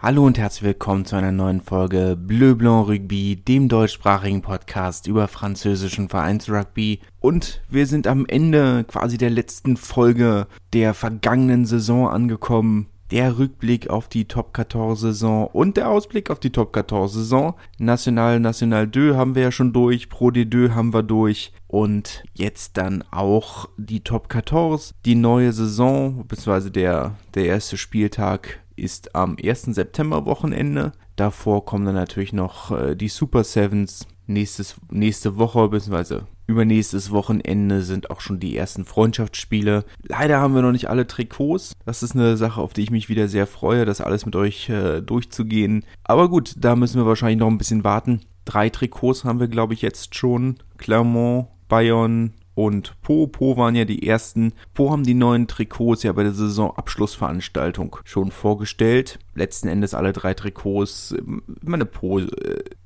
Hallo und herzlich willkommen zu einer neuen Folge Bleu Blanc Rugby, dem deutschsprachigen Podcast über französischen Vereinsrugby. Und wir sind am Ende quasi der letzten Folge der vergangenen Saison angekommen. Der Rückblick auf die Top 14 Saison und der Ausblick auf die Top 14 Saison. National, National 2 haben wir ja schon durch, Pro D2 haben wir durch und jetzt dann auch die Top 14, die neue Saison, beziehungsweise der, der erste Spieltag ist am 1. September Wochenende. Davor kommen dann natürlich noch äh, die Super Sevens. Nächstes, nächste Woche, beziehungsweise übernächstes Wochenende sind auch schon die ersten Freundschaftsspiele. Leider haben wir noch nicht alle Trikots. Das ist eine Sache, auf die ich mich wieder sehr freue, das alles mit euch äh, durchzugehen. Aber gut, da müssen wir wahrscheinlich noch ein bisschen warten. Drei Trikots haben wir, glaube ich, jetzt schon. Clermont, Bayonne, und Po. Po waren ja die ersten. Po haben die neuen Trikots ja bei der Saisonabschlussveranstaltung schon vorgestellt. Letzten Endes alle drei Trikots. Ich meine, Po äh,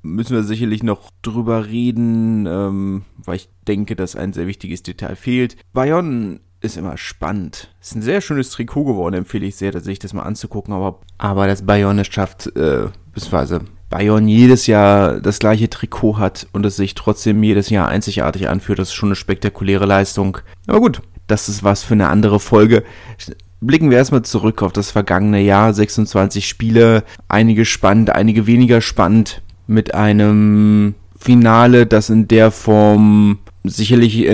müssen wir sicherlich noch drüber reden, ähm, weil ich denke, dass ein sehr wichtiges Detail fehlt. Bayonne ist immer spannend. Ist ein sehr schönes Trikot geworden, empfehle ich sehr, sich das mal anzugucken. Aber, aber das Bayonne schafft, äh, beziehungsweise Bayern jedes Jahr das gleiche Trikot hat und es sich trotzdem jedes Jahr einzigartig anfühlt, das ist schon eine spektakuläre Leistung. Aber gut, das ist was für eine andere Folge. Blicken wir erstmal zurück auf das vergangene Jahr. 26 Spiele, einige spannend, einige weniger spannend. Mit einem Finale, das in der Form sicherlich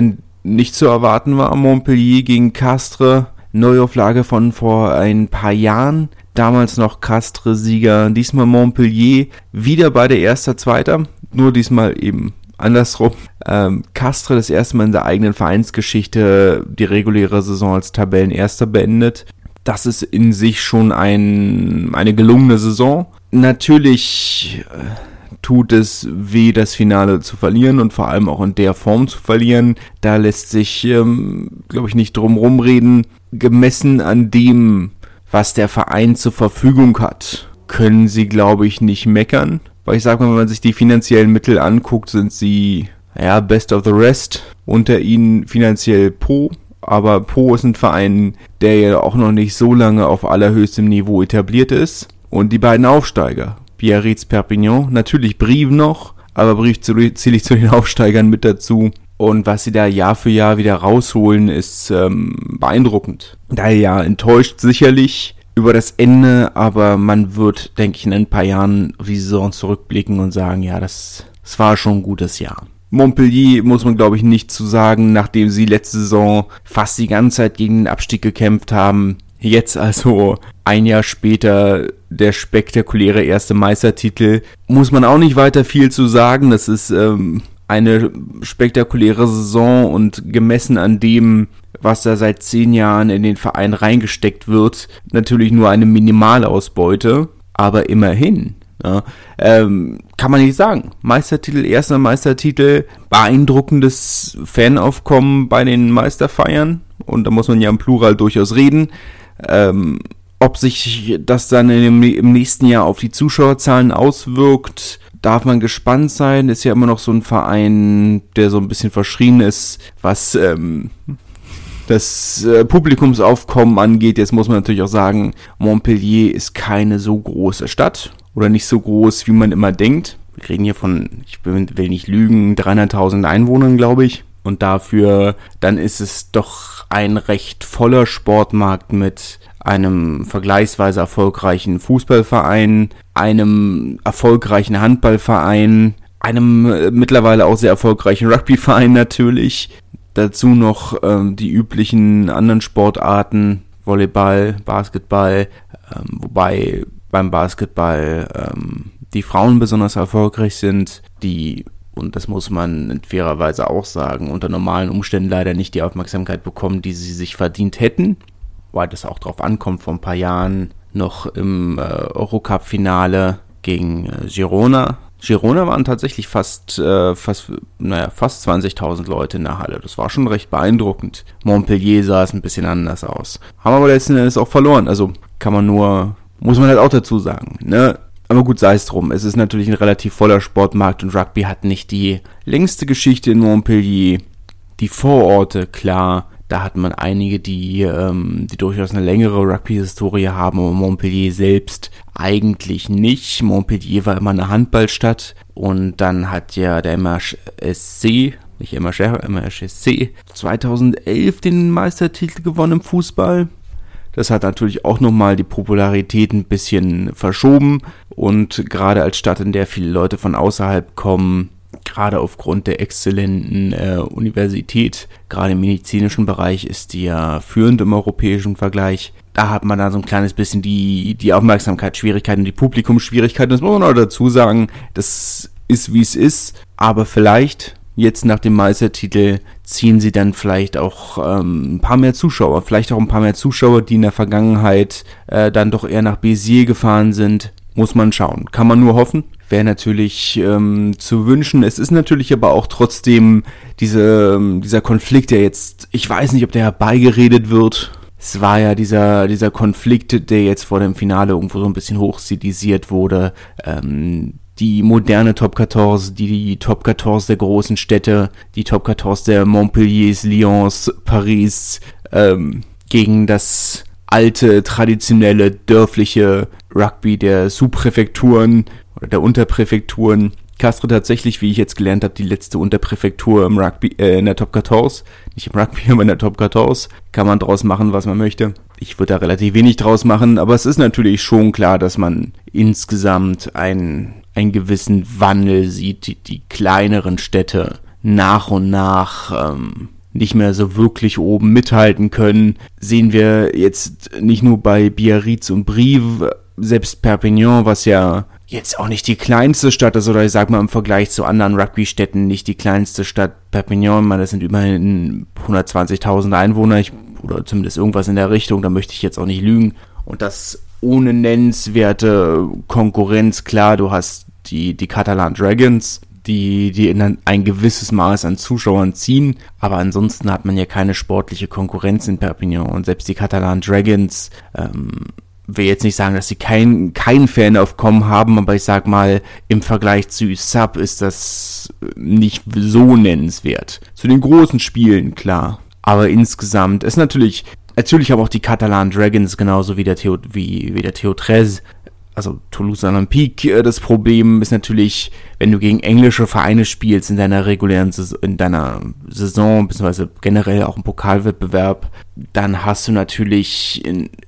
nicht zu erwarten war. Montpellier gegen Castres. Neuauflage von vor ein paar Jahren damals noch Castres-Sieger, diesmal Montpellier, wieder beide Erster, Zweiter, nur diesmal eben andersrum. Ähm, Castres das erste Mal in der eigenen Vereinsgeschichte die reguläre Saison als Tabellenerster beendet. Das ist in sich schon ein, eine gelungene Saison. Natürlich äh, tut es weh, das Finale zu verlieren und vor allem auch in der Form zu verlieren. Da lässt sich, ähm, glaube ich, nicht drum rumreden. Gemessen an dem, was der Verein zur Verfügung hat, können sie, glaube ich, nicht meckern. Weil ich sage mal, wenn man sich die finanziellen Mittel anguckt, sind sie, ja, best of the rest. Unter ihnen finanziell Po. Aber Po ist ein Verein, der ja auch noch nicht so lange auf allerhöchstem Niveau etabliert ist. Und die beiden Aufsteiger, Biarritz Perpignan, natürlich Brive noch, aber Brief zähle ich zu den Aufsteigern mit dazu. Und was sie da Jahr für Jahr wieder rausholen, ist ähm, beeindruckend. Daher ja enttäuscht sicherlich über das Ende, aber man wird, denke ich, in ein paar Jahren die Saison zurückblicken und sagen, ja, das, das war schon ein gutes Jahr. Montpellier muss man, glaube ich, nicht zu sagen, nachdem sie letzte Saison fast die ganze Zeit gegen den Abstieg gekämpft haben. Jetzt also ein Jahr später der spektakuläre erste Meistertitel. Muss man auch nicht weiter viel zu sagen. Das ist ähm, eine spektakuläre Saison und gemessen an dem, was da seit zehn Jahren in den Verein reingesteckt wird, natürlich nur eine Minimalausbeute, aber immerhin. Ja, ähm, kann man nicht sagen. Meistertitel, erster Meistertitel, beeindruckendes Fanaufkommen bei den Meisterfeiern und da muss man ja im Plural durchaus reden. Ähm, ob sich das dann im nächsten Jahr auf die Zuschauerzahlen auswirkt, darf man gespannt sein. Ist ja immer noch so ein Verein, der so ein bisschen verschrien ist, was ähm, das äh, Publikumsaufkommen angeht. Jetzt muss man natürlich auch sagen, Montpellier ist keine so große Stadt oder nicht so groß, wie man immer denkt. Wir reden hier von, ich will nicht lügen, 300.000 Einwohnern, glaube ich. Und dafür, dann ist es doch ein recht voller Sportmarkt mit einem vergleichsweise erfolgreichen Fußballverein, einem erfolgreichen Handballverein, einem äh, mittlerweile auch sehr erfolgreichen Rugbyverein natürlich. Dazu noch ähm, die üblichen anderen Sportarten, Volleyball, Basketball, ähm, wobei beim Basketball ähm, die Frauen besonders erfolgreich sind, die und das muss man in fairer Weise auch sagen, unter normalen Umständen leider nicht die Aufmerksamkeit bekommen, die sie sich verdient hätten weil das auch drauf ankommt, vor ein paar Jahren noch im äh, Eurocup-Finale gegen äh, Girona. Girona waren tatsächlich fast, äh, fast, naja, fast 20.000 Leute in der Halle. Das war schon recht beeindruckend. Montpellier sah es ein bisschen anders aus. Haben aber letzten Endes auch verloren. Also kann man nur, muss man halt auch dazu sagen. Ne? Aber gut, sei es drum. Es ist natürlich ein relativ voller Sportmarkt und Rugby hat nicht die längste Geschichte in Montpellier. Die Vororte, klar, Da hat man einige, die, ähm, die durchaus eine längere Rugby-Historie haben, aber Montpellier selbst eigentlich nicht. Montpellier war immer eine Handballstadt und dann hat ja der MHSC, nicht MHR, MHSC, 2011 den Meistertitel gewonnen im Fußball. Das hat natürlich auch nochmal die Popularität ein bisschen verschoben und gerade als Stadt, in der viele Leute von außerhalb kommen, gerade aufgrund der exzellenten äh, Universität, gerade im medizinischen Bereich ist die ja führend im europäischen Vergleich. Da hat man da so ein kleines bisschen die, die Aufmerksamkeitsschwierigkeiten die Publikumsschwierigkeiten. Das muss man auch dazu sagen. Das ist wie es ist. Aber vielleicht jetzt nach dem Meistertitel ziehen sie dann vielleicht auch ähm, ein paar mehr Zuschauer. Vielleicht auch ein paar mehr Zuschauer, die in der Vergangenheit äh, dann doch eher nach Béziers gefahren sind. Muss man schauen. Kann man nur hoffen wäre natürlich ähm, zu wünschen. Es ist natürlich aber auch trotzdem diese, ähm, dieser Konflikt, der jetzt, ich weiß nicht, ob der herbeigeredet wird. Es war ja dieser, dieser Konflikt, der jetzt vor dem Finale irgendwo so ein bisschen hochstilisiert wurde. Ähm, die moderne Top 14, die, die Top 14 der großen Städte, die Top 14 der Montpelliers, Lyons, Paris, ähm, gegen das alte, traditionelle, dörfliche Rugby der Subpräfekturen oder der Unterpräfekturen. Castres tatsächlich, wie ich jetzt gelernt habe, die letzte Unterpräfektur im Rugby, äh, in der Top 14. Nicht im Rugby, aber in der Top 14. Kann man draus machen, was man möchte. Ich würde da relativ wenig draus machen, aber es ist natürlich schon klar, dass man insgesamt einen, einen gewissen Wandel sieht, die, die kleineren Städte nach und nach ähm, nicht mehr so wirklich oben mithalten können. Sehen wir jetzt nicht nur bei Biarritz und Brive, selbst Perpignan, was ja jetzt auch nicht die kleinste Stadt ist, oder ich sag mal im Vergleich zu anderen Rugby-Städten nicht die kleinste Stadt Perpignan, meine, das sind immerhin 120.000 Einwohner, ich, oder zumindest irgendwas in der Richtung, da möchte ich jetzt auch nicht lügen. Und das ohne nennenswerte Konkurrenz, klar, du hast die, die Catalan Dragons, die, die in ein gewisses Maß an Zuschauern ziehen, aber ansonsten hat man ja keine sportliche Konkurrenz in Perpignan und selbst die Catalan Dragons ähm, will jetzt nicht sagen, dass sie kein, kein Fanaufkommen haben, aber ich sag mal, im Vergleich zu Sub ist das nicht so nennenswert. Zu den großen Spielen, klar. Aber insgesamt ist natürlich, natürlich haben auch die Catalan Dragons genauso wie der Theo, wie, wie der Theo Trez also Toulouse Olympique, äh, das Problem ist natürlich, wenn du gegen englische Vereine spielst in deiner regulären Saison, in deiner Saison, beziehungsweise generell auch im Pokalwettbewerb, dann hast du natürlich,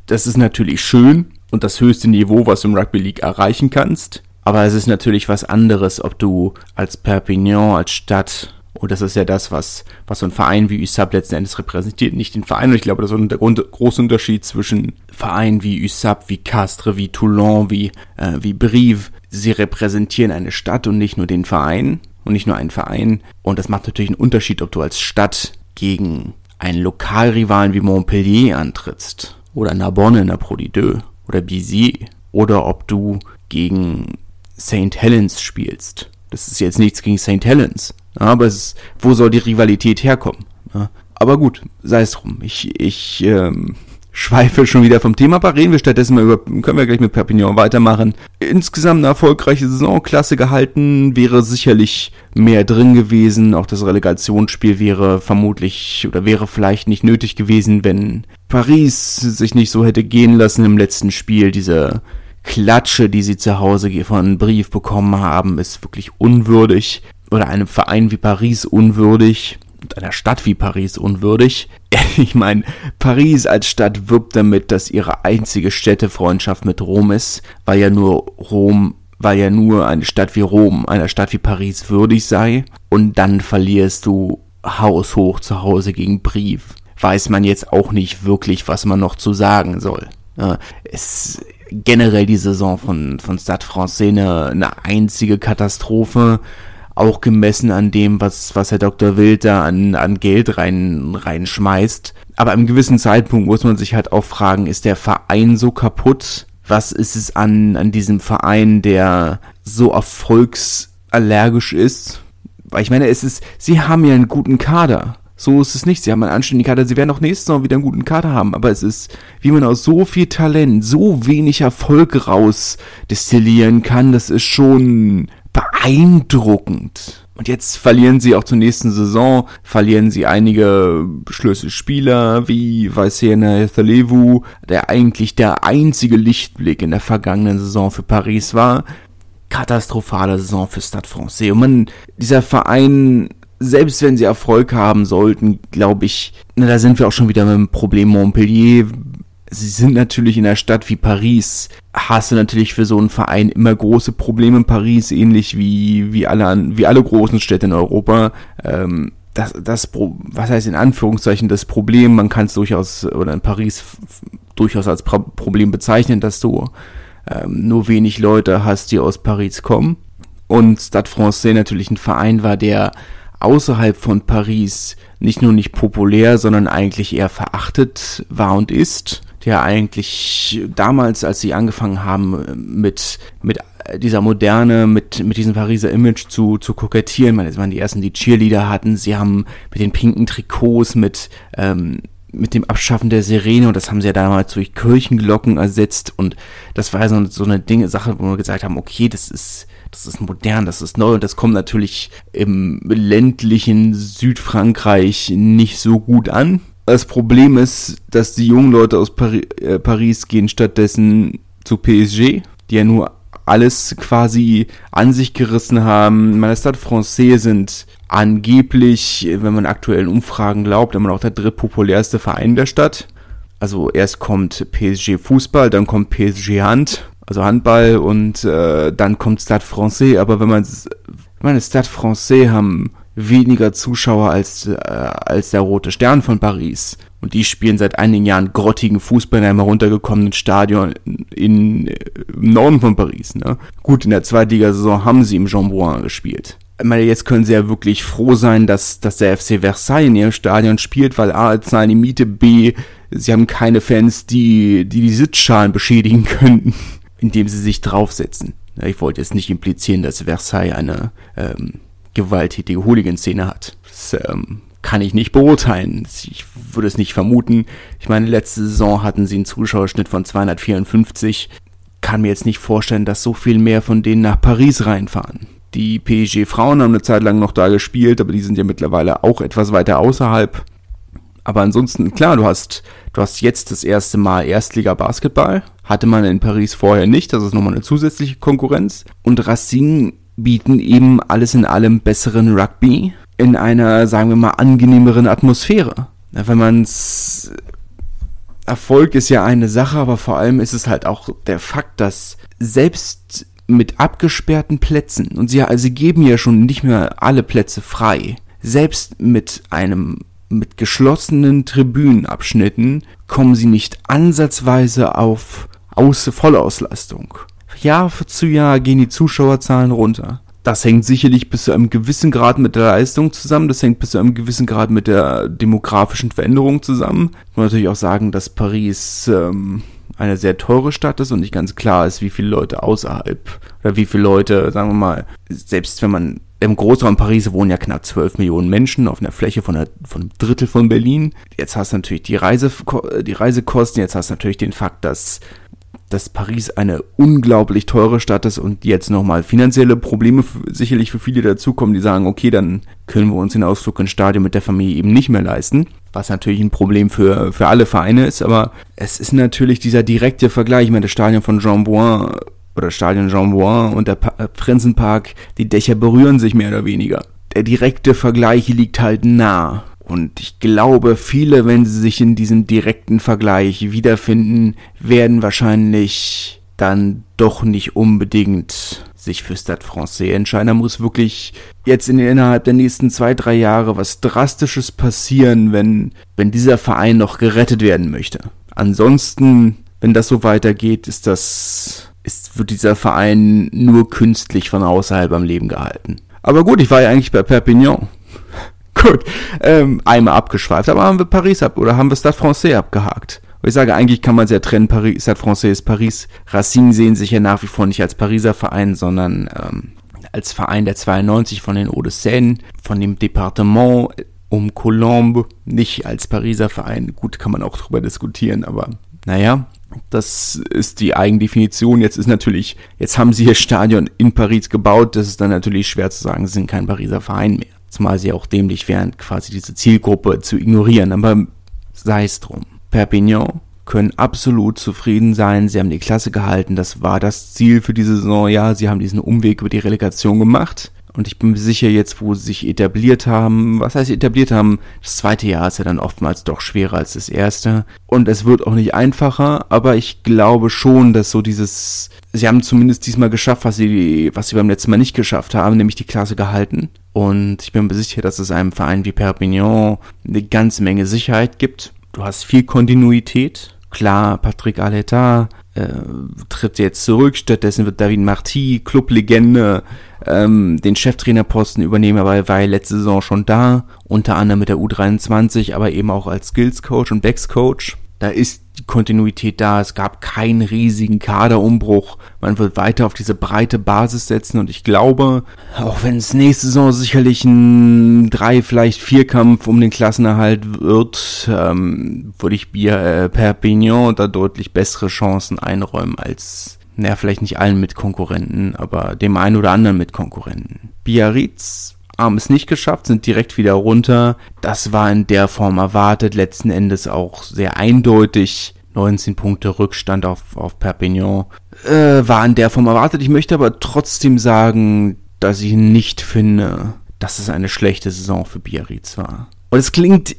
das ist natürlich schön und das höchste Niveau, was du im Rugby League erreichen kannst. Aber es ist natürlich was anderes, ob du als Perpignan, als Stadt und das ist ja das, was, was so ein Verein wie USAP letzten Endes repräsentiert. Nicht den Verein. Und ich glaube, das ist der große Unterschied zwischen Vereinen wie USAP, wie Castres, wie Toulon, wie, äh, wie Brive. Sie repräsentieren eine Stadt und nicht nur den Verein. Und nicht nur einen Verein. Und das macht natürlich einen Unterschied, ob du als Stadt gegen einen Lokalrivalen wie Montpellier antrittst. Oder Narbonne in der Pro Deux. Oder Bizier. Oder ob du gegen St. Helens spielst. Das ist jetzt nichts gegen St. Helens. Aber ist, wo soll die Rivalität herkommen? Aber gut, sei es drum. Ich, ich ähm, schweife schon wieder vom Thema, aber reden wir stattdessen mal über, können wir gleich mit Perpignan weitermachen. Insgesamt eine erfolgreiche Saisonklasse gehalten, wäre sicherlich mehr drin gewesen. Auch das Relegationsspiel wäre vermutlich oder wäre vielleicht nicht nötig gewesen, wenn Paris sich nicht so hätte gehen lassen im letzten Spiel. Diese Klatsche, die sie zu Hause von Brief bekommen haben, ist wirklich unwürdig oder einem Verein wie Paris unwürdig und einer Stadt wie Paris unwürdig. Ich meine, Paris als Stadt wirbt damit, dass ihre einzige Städtefreundschaft mit Rom ist, weil ja nur Rom, weil ja nur eine Stadt wie Rom, einer Stadt wie Paris würdig sei. Und dann verlierst du haushoch zu Hause gegen Brief. Weiß man jetzt auch nicht wirklich, was man noch zu sagen soll. Es generell die Saison von, von Stade Francais eine, eine einzige Katastrophe auch gemessen an dem, was, was Herr Dr. Wild da an, an Geld rein, reinschmeißt. Aber einem gewissen Zeitpunkt muss man sich halt auch fragen, ist der Verein so kaputt? Was ist es an, an diesem Verein, der so erfolgsallergisch ist? Weil ich meine, es ist, sie haben ja einen guten Kader. So ist es nicht. Sie haben einen anständigen Kader. Sie werden auch nächstes Mal wieder einen guten Kader haben. Aber es ist, wie man aus so viel Talent so wenig Erfolg raus destillieren kann, das ist schon beeindruckend. Und jetzt verlieren sie auch zur nächsten Saison, verlieren sie einige Schlüsselspieler wie Vaisena Thalevu, der eigentlich der einzige Lichtblick in der vergangenen Saison für Paris war. Katastrophale Saison für Stade Francais. Und man, dieser Verein, selbst wenn sie Erfolg haben sollten, glaube ich, na, da sind wir auch schon wieder mit dem Problem Montpellier sie sind natürlich in einer Stadt wie Paris, hast du natürlich für so einen Verein immer große Probleme in Paris, ähnlich wie, wie, alle, wie alle großen Städte in Europa. Ähm, das, das, was heißt in Anführungszeichen das Problem, man kann es durchaus, oder in Paris durchaus als Problem bezeichnen, dass du ähm, nur wenig Leute hast, die aus Paris kommen. Und Stade Francais natürlich ein Verein war, der außerhalb von Paris nicht nur nicht populär, sondern eigentlich eher verachtet war und ist der eigentlich damals, als sie angefangen haben mit, mit dieser Moderne, mit, mit diesem Pariser Image zu, zu kokettieren, meine, es waren die ersten, die Cheerleader hatten, sie haben mit den pinken Trikots, mit, ähm, mit dem Abschaffen der Sirene und das haben sie ja damals durch Kirchenglocken ersetzt. Und das war so, so eine Dinge, Sache, wo wir gesagt haben, okay, das ist, das ist modern, das ist neu. Und das kommt natürlich im ländlichen Südfrankreich nicht so gut an. Das Problem ist, dass die jungen Leute aus Pari äh, Paris gehen stattdessen zu PSG, die ja nur alles quasi an sich gerissen haben. Meine Stade Francais sind angeblich, wenn man aktuellen Umfragen glaubt, immer noch der drittpopulärste Verein der Stadt. Also erst kommt PSG Fußball, dann kommt PSG Hand, also Handball und äh, dann kommt Stade Francais. Aber wenn man meine Stade Francais haben weniger Zuschauer als, äh, als der Rote Stern von Paris. Und die spielen seit einigen Jahren grottigen Fußball in einem heruntergekommenen Stadion in, im Norden von Paris. Ne? Gut, in der Zweitligasaison haben sie im Jean Bouin gespielt. Ich meine, jetzt können sie ja wirklich froh sein, dass, dass der FC Versailles in ihrem Stadion spielt, weil A, zahlen die Miete, B, sie haben keine Fans, die die, die Sitzschalen beschädigen könnten, indem sie sich draufsetzen. Ich wollte jetzt nicht implizieren, dass Versailles eine ähm, gewalttätige Hooligan-Szene hat. Das ähm, kann ich nicht beurteilen. Ich würde es nicht vermuten. Ich meine, letzte Saison hatten sie einen Zuschauerschnitt von 254. Kann mir jetzt nicht vorstellen, dass so viel mehr von denen nach Paris reinfahren. Die PSG-Frauen haben eine Zeit lang noch da gespielt, aber die sind ja mittlerweile auch etwas weiter außerhalb. Aber ansonsten, klar, du hast, du hast jetzt das erste Mal Erstliga-Basketball. Hatte man in Paris vorher nicht. Das ist nochmal eine zusätzliche Konkurrenz. Und Racing bieten eben alles in allem besseren Rugby in einer, sagen wir mal, angenehmeren Atmosphäre. Wenn man's Erfolg ist ja eine Sache, aber vor allem ist es halt auch der Fakt, dass selbst mit abgesperrten Plätzen, und sie, also sie geben ja schon nicht mehr alle Plätze frei, selbst mit einem mit geschlossenen Tribünenabschnitten kommen sie nicht ansatzweise auf Aus Vollauslastung. Jahr zu Jahr gehen die Zuschauerzahlen runter. Das hängt sicherlich bis zu einem gewissen Grad mit der Leistung zusammen. Das hängt bis zu einem gewissen Grad mit der demografischen Veränderung zusammen. Ich muss natürlich auch sagen, dass Paris ähm, eine sehr teure Stadt ist und nicht ganz klar ist, wie viele Leute außerhalb oder wie viele Leute, sagen wir mal, selbst wenn man im Großraum Paris wohnen ja knapp 12 Millionen Menschen auf einer Fläche von, einer, von einem Drittel von Berlin. Jetzt hast du natürlich die, Reise, die Reisekosten, jetzt hast du natürlich den Fakt, dass dass Paris eine unglaublich teure Stadt ist und jetzt nochmal finanzielle Probleme sicherlich für viele dazukommen, die sagen, okay, dann können wir uns den Ausflug ins Stadion mit der Familie eben nicht mehr leisten. Was natürlich ein Problem für, für alle Vereine ist, aber es ist natürlich dieser direkte Vergleich. Ich meine, das Stadion von Jean Bouin oder Stadion Jean Bouin und der pa äh, Prinzenpark, die Dächer berühren sich mehr oder weniger. Der direkte Vergleich liegt halt nah. Und ich glaube, viele, wenn sie sich in diesem direkten Vergleich wiederfinden, werden wahrscheinlich dann doch nicht unbedingt sich für Stade Francais entscheiden. Da muss wirklich jetzt in, innerhalb der nächsten zwei, drei Jahre was Drastisches passieren, wenn, wenn dieser Verein noch gerettet werden möchte. Ansonsten, wenn das so weitergeht, ist das, ist, wird dieser Verein nur künstlich von außerhalb am Leben gehalten. Aber gut, ich war ja eigentlich bei Perpignan. Gut, ähm, einmal abgeschweift, aber haben wir Paris ab oder haben wir Stade Francais abgehakt? Ich sage, eigentlich kann man es ja trennen, Paris, Stade Francais ist Paris. Racine sehen sich ja nach wie vor nicht als Pariser Verein, sondern ähm, als Verein der 92 von den Hauts de Seine, von dem Departement um Colombe, nicht als Pariser Verein. Gut, kann man auch drüber diskutieren, aber naja. Das ist die Eigendefinition. Jetzt ist natürlich, jetzt haben sie ihr Stadion in Paris gebaut. Das ist dann natürlich schwer zu sagen, sie sind kein Pariser Verein mehr. Zumal sie auch dämlich wären, quasi diese Zielgruppe zu ignorieren. Aber sei es drum. Perpignan können absolut zufrieden sein. Sie haben die Klasse gehalten. Das war das Ziel für diese Saison. Ja, sie haben diesen Umweg über die Relegation gemacht. Und ich bin mir sicher, jetzt, wo sie sich etabliert haben, was heißt etabliert haben, das zweite Jahr ist ja dann oftmals doch schwerer als das erste. Und es wird auch nicht einfacher, aber ich glaube schon, dass so dieses, sie haben zumindest diesmal geschafft, was sie, was sie beim letzten Mal nicht geschafft haben, nämlich die Klasse gehalten. Und ich bin mir sicher, dass es einem Verein wie Perpignan eine ganze Menge Sicherheit gibt. Du hast viel Kontinuität. Klar, Patrick Aleta äh, tritt jetzt zurück, stattdessen wird David Marty, Clublegende, ähm, den Cheftrainerposten übernehmen, aber er war ja letzte Saison schon da, unter anderem mit der U23, aber eben auch als Skills Coach und Backs Coach. Da ist die Kontinuität da. Es gab keinen riesigen Kaderumbruch. Man wird weiter auf diese breite Basis setzen und ich glaube, auch wenn es nächste Saison sicherlich ein drei, vielleicht vier Kampf um den Klassenerhalt wird, ähm, würde ich Bier, äh, Perpignan da deutlich bessere Chancen einräumen als naja, vielleicht nicht allen Mitkonkurrenten, aber dem einen oder anderen Mitkonkurrenten. Biarritz haben es nicht geschafft, sind direkt wieder runter. Das war in der Form erwartet, letzten Endes auch sehr eindeutig. 19 Punkte Rückstand auf, auf Perpignan. Äh, war in der Form erwartet. Ich möchte aber trotzdem sagen, dass ich nicht finde, dass es eine schlechte Saison für Biarritz war. Und es klingt,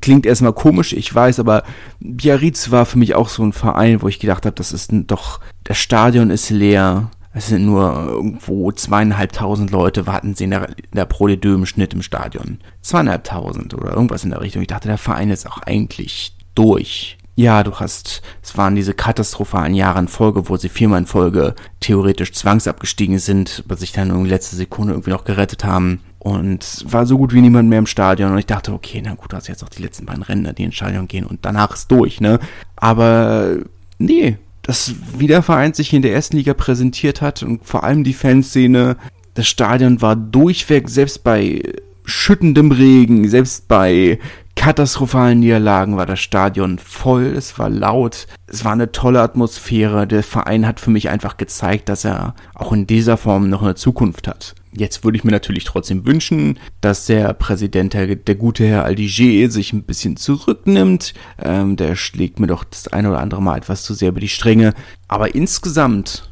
klingt erstmal komisch, ich weiß, aber Biarritz war für mich auch so ein Verein, wo ich gedacht habe, das ist doch, das Stadion ist leer. Es sind nur irgendwo zweieinhalbtausend Leute, warten sie in der, in der Pro de im Schnitt im Stadion. Zweieinhalbtausend oder irgendwas in der Richtung. Ich dachte, der Verein ist auch eigentlich durch. Ja, du hast, es waren diese katastrophalen Jahre in Folge, wo sie viermal in Folge theoretisch zwangsabgestiegen sind, aber sich dann in letzter Sekunde irgendwie noch gerettet haben. Und war so gut wie niemand mehr im Stadion. Und ich dachte, okay, na gut, du hast jetzt auch die letzten beiden Rennen, die ins Stadion gehen und danach ist durch, ne? Aber nee, dass wie der Verein sich in der ersten Liga präsentiert hat und vor allem die Fanszene, das Stadion war durchweg, selbst bei schüttendem Regen, selbst bei katastrophalen Niederlagen war das Stadion voll, es war laut, es war eine tolle Atmosphäre. Der Verein hat für mich einfach gezeigt, dass er auch in dieser Form noch eine Zukunft hat. Jetzt würde ich mir natürlich trotzdem wünschen, dass der Präsident, der, der gute Herr Aldiger, sich ein bisschen zurücknimmt. Ähm, der schlägt mir doch das eine oder andere Mal etwas zu sehr über die Stränge. Aber insgesamt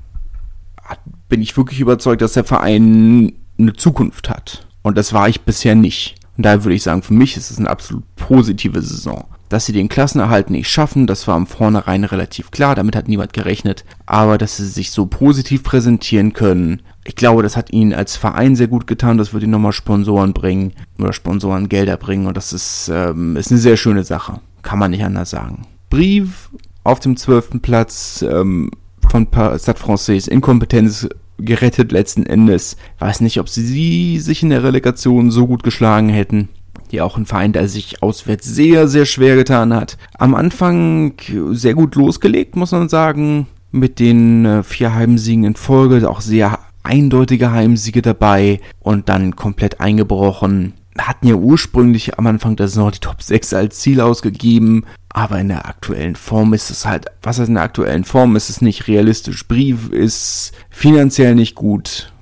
bin ich wirklich überzeugt, dass der Verein eine Zukunft hat. Und das war ich bisher nicht. Und daher würde ich sagen, für mich ist es eine absolut positive Saison. Dass sie den Klassenerhalt nicht schaffen, das war am Vornherein relativ klar, damit hat niemand gerechnet. Aber dass sie sich so positiv präsentieren können, ich glaube, das hat ihnen als Verein sehr gut getan. Das wird ihnen nochmal Sponsoren bringen oder Sponsoren Gelder bringen. Und das ist, ähm, ist eine sehr schöne Sache. Kann man nicht anders sagen. Brief auf dem zwölften Platz ähm, von Stade Français. Inkompetenz gerettet letzten Endes. Weiß nicht, ob sie sich in der Relegation so gut geschlagen hätten die auch ein Verein, der sich auswärts sehr, sehr schwer getan hat. Am Anfang sehr gut losgelegt, muss man sagen, mit den äh, vier Heimsiegen in Folge, auch sehr eindeutige Heimsiege dabei und dann komplett eingebrochen. Hatten ja ursprünglich am Anfang der Saison die Top 6 als Ziel ausgegeben, aber in der aktuellen Form ist es halt, was heißt in der aktuellen Form, ist es nicht realistisch. Brief ist finanziell nicht gut,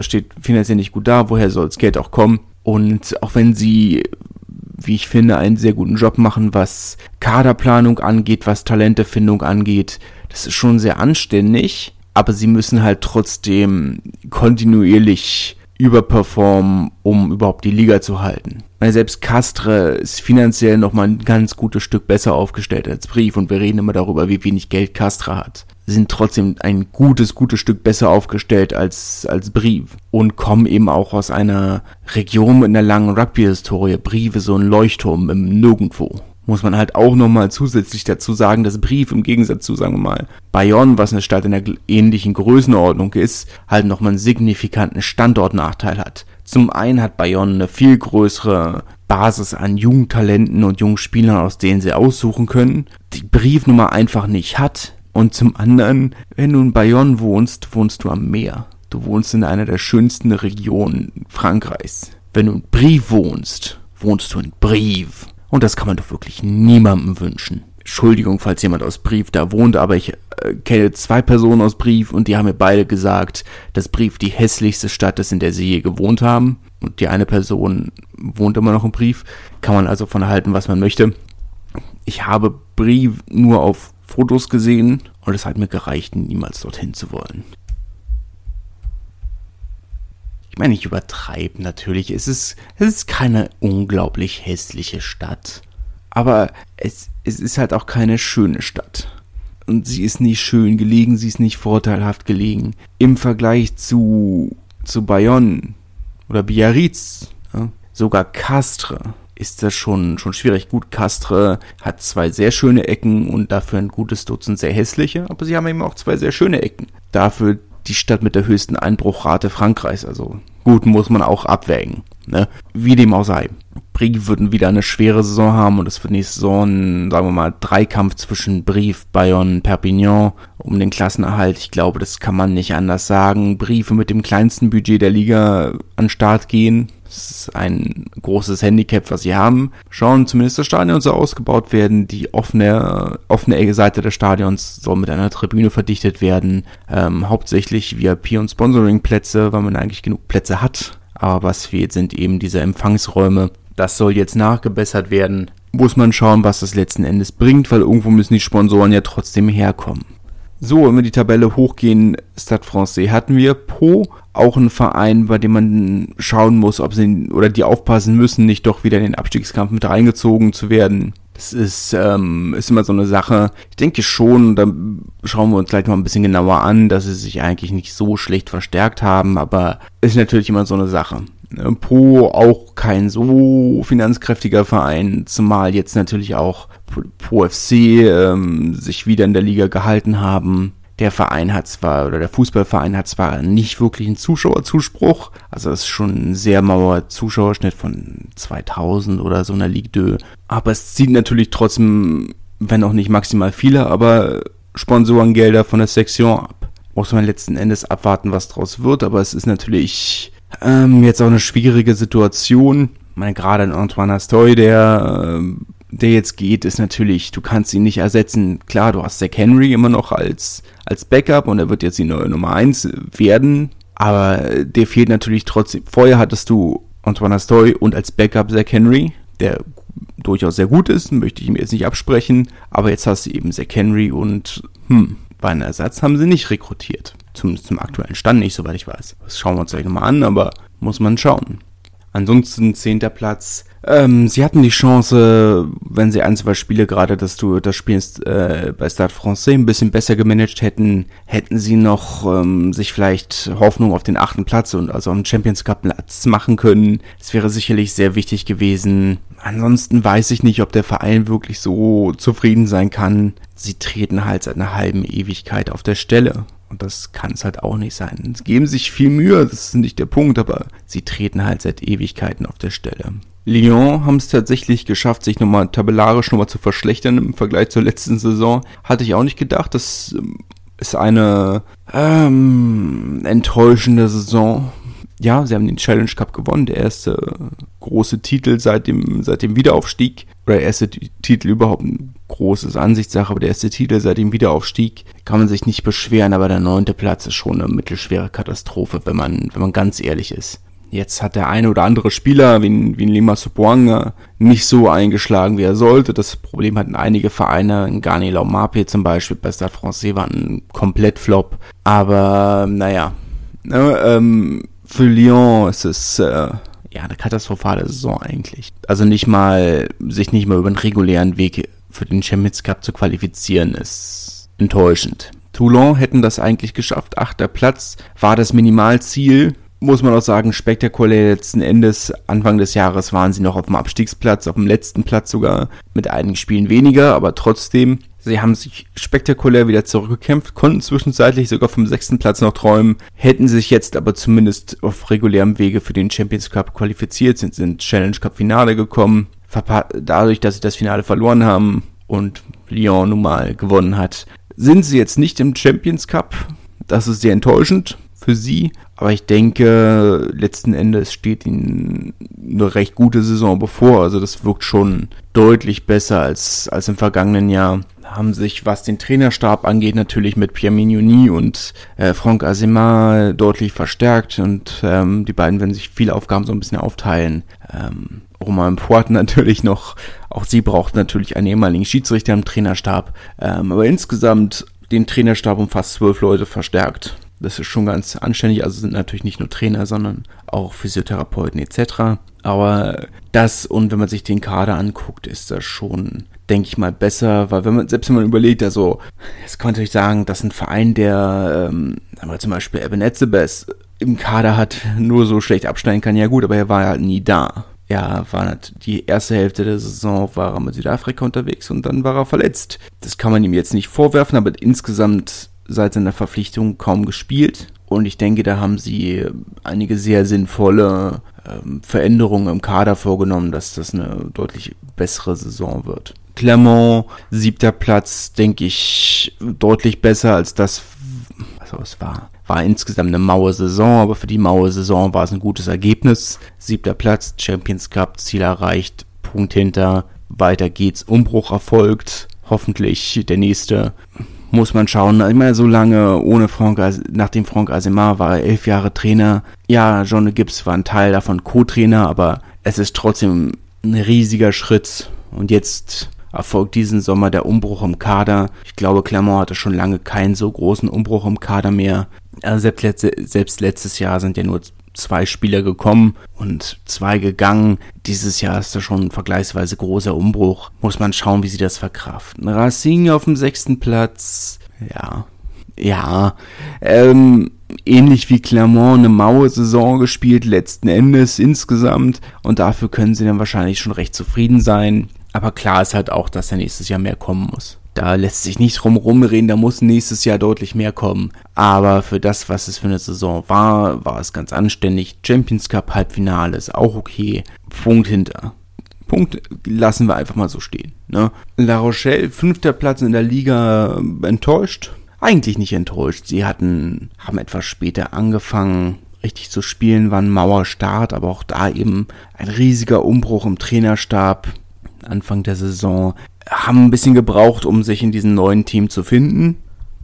steht finanziell nicht gut da, woher soll das Geld auch kommen? Und auch wenn sie, wie ich finde, einen sehr guten Job machen, was Kaderplanung angeht, was Talentefindung angeht, das ist schon sehr anständig, aber sie müssen halt trotzdem kontinuierlich überperformen, um überhaupt die Liga zu halten. Weil selbst Castre ist finanziell nochmal ein ganz gutes Stück besser aufgestellt als Brief und wir reden immer darüber, wie wenig Geld Castre hat sind trotzdem ein gutes, gutes Stück besser aufgestellt als, als Brief und kommen eben auch aus einer Region mit einer langen Rugby-Historie. Brief ist so ein Leuchtturm im Nirgendwo. Muss man halt auch nochmal zusätzlich dazu sagen, dass Brief im Gegensatz zu, sagen wir mal, Bayonne, was eine Stadt in der ähnlichen Größenordnung ist, halt nochmal einen signifikanten Standortnachteil hat. Zum einen hat Bayonne eine viel größere Basis an jungen Talenten und jungen Spielern, aus denen sie aussuchen können, die Brief Nummer einfach nicht hat. Und zum anderen, wenn du in Bayonne wohnst, wohnst du am Meer. Du wohnst in einer der schönsten Regionen Frankreichs. Wenn du in Brief wohnst, wohnst du in Brief. Und das kann man doch wirklich niemandem wünschen. Entschuldigung, falls jemand aus Brief da wohnt, aber ich äh, kenne zwei Personen aus Brief und die haben mir beide gesagt, dass Brief die hässlichste Stadt ist, in der sie je gewohnt haben. Und die eine Person wohnt immer noch im Brief. Kann man also von halten, was man möchte. Ich habe Brief nur auf Fotos gesehen und es hat mir gereicht, niemals dorthin zu wollen. Ich meine, ich übertreibe natürlich. Es ist, es ist keine unglaublich hässliche Stadt. Aber es, es ist halt auch keine schöne Stadt. Und sie ist nicht schön gelegen, sie ist nicht vorteilhaft gelegen. Im Vergleich zu, zu Bayonne oder Biarritz, ja, sogar Castres, ist das schon, schon schwierig. Gut, Castres hat zwei sehr schöne Ecken und dafür ein gutes Dutzend sehr hässliche, aber sie haben eben auch zwei sehr schöne Ecken. Dafür die Stadt mit der höchsten Einbruchrate Frankreichs, also gut, muss man auch abwägen. Ne? Wie dem auch sei. Brief würden wieder eine schwere Saison haben und es wird nächste Saison, sagen wir mal, Dreikampf zwischen Brief, Bayonne, Perpignan um den Klassenerhalt. Ich glaube, das kann man nicht anders sagen. Briefe mit dem kleinsten Budget der Liga an Start gehen. Das ist ein großes Handicap, was sie haben. Schauen zumindest das Stadion so ausgebaut werden. Die offene, offene Seite des Stadions soll mit einer Tribüne verdichtet werden. Ähm, hauptsächlich VIP- und Sponsoring-Plätze, weil man eigentlich genug Plätze hat. Aber was fehlt, sind eben diese Empfangsräume. Das soll jetzt nachgebessert werden. Muss man schauen, was das letzten Endes bringt, weil irgendwo müssen die Sponsoren ja trotzdem herkommen. So, wenn wir die Tabelle hochgehen, Stade Francais hatten wir Po, auch ein Verein, bei dem man schauen muss, ob sie oder die aufpassen müssen, nicht doch wieder in den Abstiegskampf mit reingezogen zu werden. Das ist, ähm, ist immer so eine Sache. Ich denke schon, da schauen wir uns gleich mal ein bisschen genauer an, dass sie sich eigentlich nicht so schlecht verstärkt haben, aber ist natürlich immer so eine Sache. Po auch kein so finanzkräftiger Verein, zumal jetzt natürlich auch Pro FC ähm, sich wieder in der Liga gehalten haben. Der Verein hat zwar, oder der Fußballverein hat zwar nicht wirklich einen Zuschauerzuspruch, also es ist schon ein sehr mauer Zuschauerschnitt von 2000 oder so in der Ligue 2, aber es zieht natürlich trotzdem, wenn auch nicht maximal viele, aber Sponsorengelder von der Sektion ab. Muss man letzten Endes abwarten, was draus wird, aber es ist natürlich ähm, jetzt auch eine schwierige Situation. Ich meine, gerade in Antoine Astoy, der, äh, der jetzt geht, ist natürlich, du kannst ihn nicht ersetzen. Klar, du hast Zach Henry immer noch als, als Backup und er wird jetzt die neue Nummer eins werden. Aber der fehlt natürlich trotzdem. Vorher hattest du Antoine Astoy und als Backup Zach Henry, der durchaus sehr gut ist, möchte ich ihm jetzt nicht absprechen. Aber jetzt hast du eben Zach Henry und, hm, bei einem Ersatz haben sie nicht rekrutiert. Zumindest zum aktuellen Stand nicht, soweit ich weiß. Das schauen wir uns gleich nochmal an, aber muss man schauen. Ansonsten zehnter Platz. Ähm, sie hatten die Chance, wenn sie ein, zwei Spiele gerade, dass du das Spiel äh, bei Stade Francais ein bisschen besser gemanagt hätten, hätten sie noch ähm, sich vielleicht Hoffnung auf den achten Platz und also am Champions Cup Platz machen können. Es wäre sicherlich sehr wichtig gewesen. Ansonsten weiß ich nicht, ob der Verein wirklich so zufrieden sein kann. Sie treten halt seit einer halben Ewigkeit auf der Stelle. Und das kann es halt auch nicht sein. Sie geben sich viel Mühe, das ist nicht der Punkt, aber sie treten halt seit Ewigkeiten auf der Stelle. Lyon haben es tatsächlich geschafft, sich nochmal tabellarisch nochmal zu verschlechtern im Vergleich zur letzten Saison. Hatte ich auch nicht gedacht. Das ähm, ist eine ähm, enttäuschende Saison. Ja, sie haben den Challenge Cup gewonnen, der erste große Titel seit dem, seit dem Wiederaufstieg. Oder der erste Titel überhaupt, ein großes Ansichtssache, aber der erste Titel seit dem Wiederaufstieg kann man sich nicht beschweren, aber der neunte Platz ist schon eine mittelschwere Katastrophe, wenn man, wenn man ganz ehrlich ist. Jetzt hat der eine oder andere Spieler, wie, wie Lima Sopoanga, nicht so eingeschlagen, wie er sollte. Das Problem hatten einige Vereine, Gani Laumape zum Beispiel, bei Stade Francais war ein Komplettflop. Aber, naja, ne, ähm, für Lyon ist es, äh, ja, eine katastrophale Saison eigentlich. Also nicht mal, sich nicht mal über einen regulären Weg für den Champions Cup zu qualifizieren, ist enttäuschend. Toulon hätten das eigentlich geschafft. Achter Platz war das Minimalziel. Muss man auch sagen, spektakulär letzten Endes. Anfang des Jahres waren sie noch auf dem Abstiegsplatz, auf dem letzten Platz sogar, mit einigen Spielen weniger, aber trotzdem. Sie haben sich spektakulär wieder zurückgekämpft, konnten zwischenzeitlich sogar vom sechsten Platz noch träumen, hätten sich jetzt aber zumindest auf regulärem Wege für den Champions Cup qualifiziert, sind in Challenge Cup Finale gekommen, dadurch, dass sie das Finale verloren haben und Lyon nun mal gewonnen hat, sind sie jetzt nicht im Champions Cup. Das ist sehr enttäuschend. für sie. Aber ich denke, letzten Endes steht ihnen eine recht gute Saison bevor. Also das wirkt schon deutlich besser als, als im vergangenen Jahr. Haben sich, was den Trainerstab angeht, natürlich mit Pierre Mignoni und äh, Franck Azema deutlich verstärkt und ähm, die beiden werden sich viele Aufgaben so ein bisschen aufteilen. Ähm, Romain Poit natürlich noch, auch sie braucht natürlich einen ehemaligen Schiedsrichter im Trainerstab, ähm, aber insgesamt den Trainerstab um fast zwölf Leute verstärkt. Das ist schon ganz anständig, also sind natürlich nicht nur Trainer, sondern auch Physiotherapeuten etc. Aber das und wenn man sich den Kader anguckt, ist das schon, denke ich mal, besser, weil wenn man, selbst wenn man überlegt, also, jetzt kann man natürlich sagen, dass ein Verein, der, ähm, zum Beispiel Eben Etzebes im Kader hat, nur so schlecht absteigen kann, ja gut, aber er war halt nie da ja, war die erste Hälfte der Saison war er mit Südafrika unterwegs und dann war er verletzt. Das kann man ihm jetzt nicht vorwerfen, aber insgesamt seit seiner Verpflichtung kaum gespielt. Und ich denke, da haben sie einige sehr sinnvolle ähm, Veränderungen im Kader vorgenommen, dass das eine deutlich bessere Saison wird. Clermont, siebter Platz, denke ich, deutlich besser als das, was es war war insgesamt eine maue Saison, aber für die maue Saison war es ein gutes Ergebnis. Siebter Platz, Champions Cup, Ziel erreicht, Punkt hinter, weiter geht's, Umbruch erfolgt, hoffentlich der nächste. Muss man schauen. Ich meine, so lange ohne Frank, nachdem Frank Asimar war er elf Jahre Trainer. Ja, John Gibbs war ein Teil davon Co-Trainer, aber es ist trotzdem ein riesiger Schritt. Und jetzt erfolgt diesen Sommer der Umbruch im Kader. Ich glaube, Clermont hatte schon lange keinen so großen Umbruch im Kader mehr. Also selbst, letzte, selbst letztes Jahr sind ja nur zwei Spieler gekommen und zwei gegangen. Dieses Jahr ist da schon ein vergleichsweise großer Umbruch. Muss man schauen, wie sie das verkraften. Racing auf dem sechsten Platz. Ja. Ja. Ähm, ähnlich wie Clermont eine maue Saison gespielt, letzten Endes insgesamt. Und dafür können sie dann wahrscheinlich schon recht zufrieden sein. Aber klar ist halt auch, dass er nächstes Jahr mehr kommen muss. Da lässt sich nicht drum rumreden, da muss nächstes Jahr deutlich mehr kommen. Aber für das, was es für eine Saison war, war es ganz anständig. Champions Cup Halbfinale ist auch okay. Punkt hinter. Punkt lassen wir einfach mal so stehen. Ne? La Rochelle, fünfter Platz in der Liga, enttäuscht? Eigentlich nicht enttäuscht. Sie hatten, haben etwas später angefangen, richtig zu spielen, war ein Mauerstart, aber auch da eben ein riesiger Umbruch im Trainerstab. Anfang der Saison haben ein bisschen gebraucht, um sich in diesem neuen Team zu finden.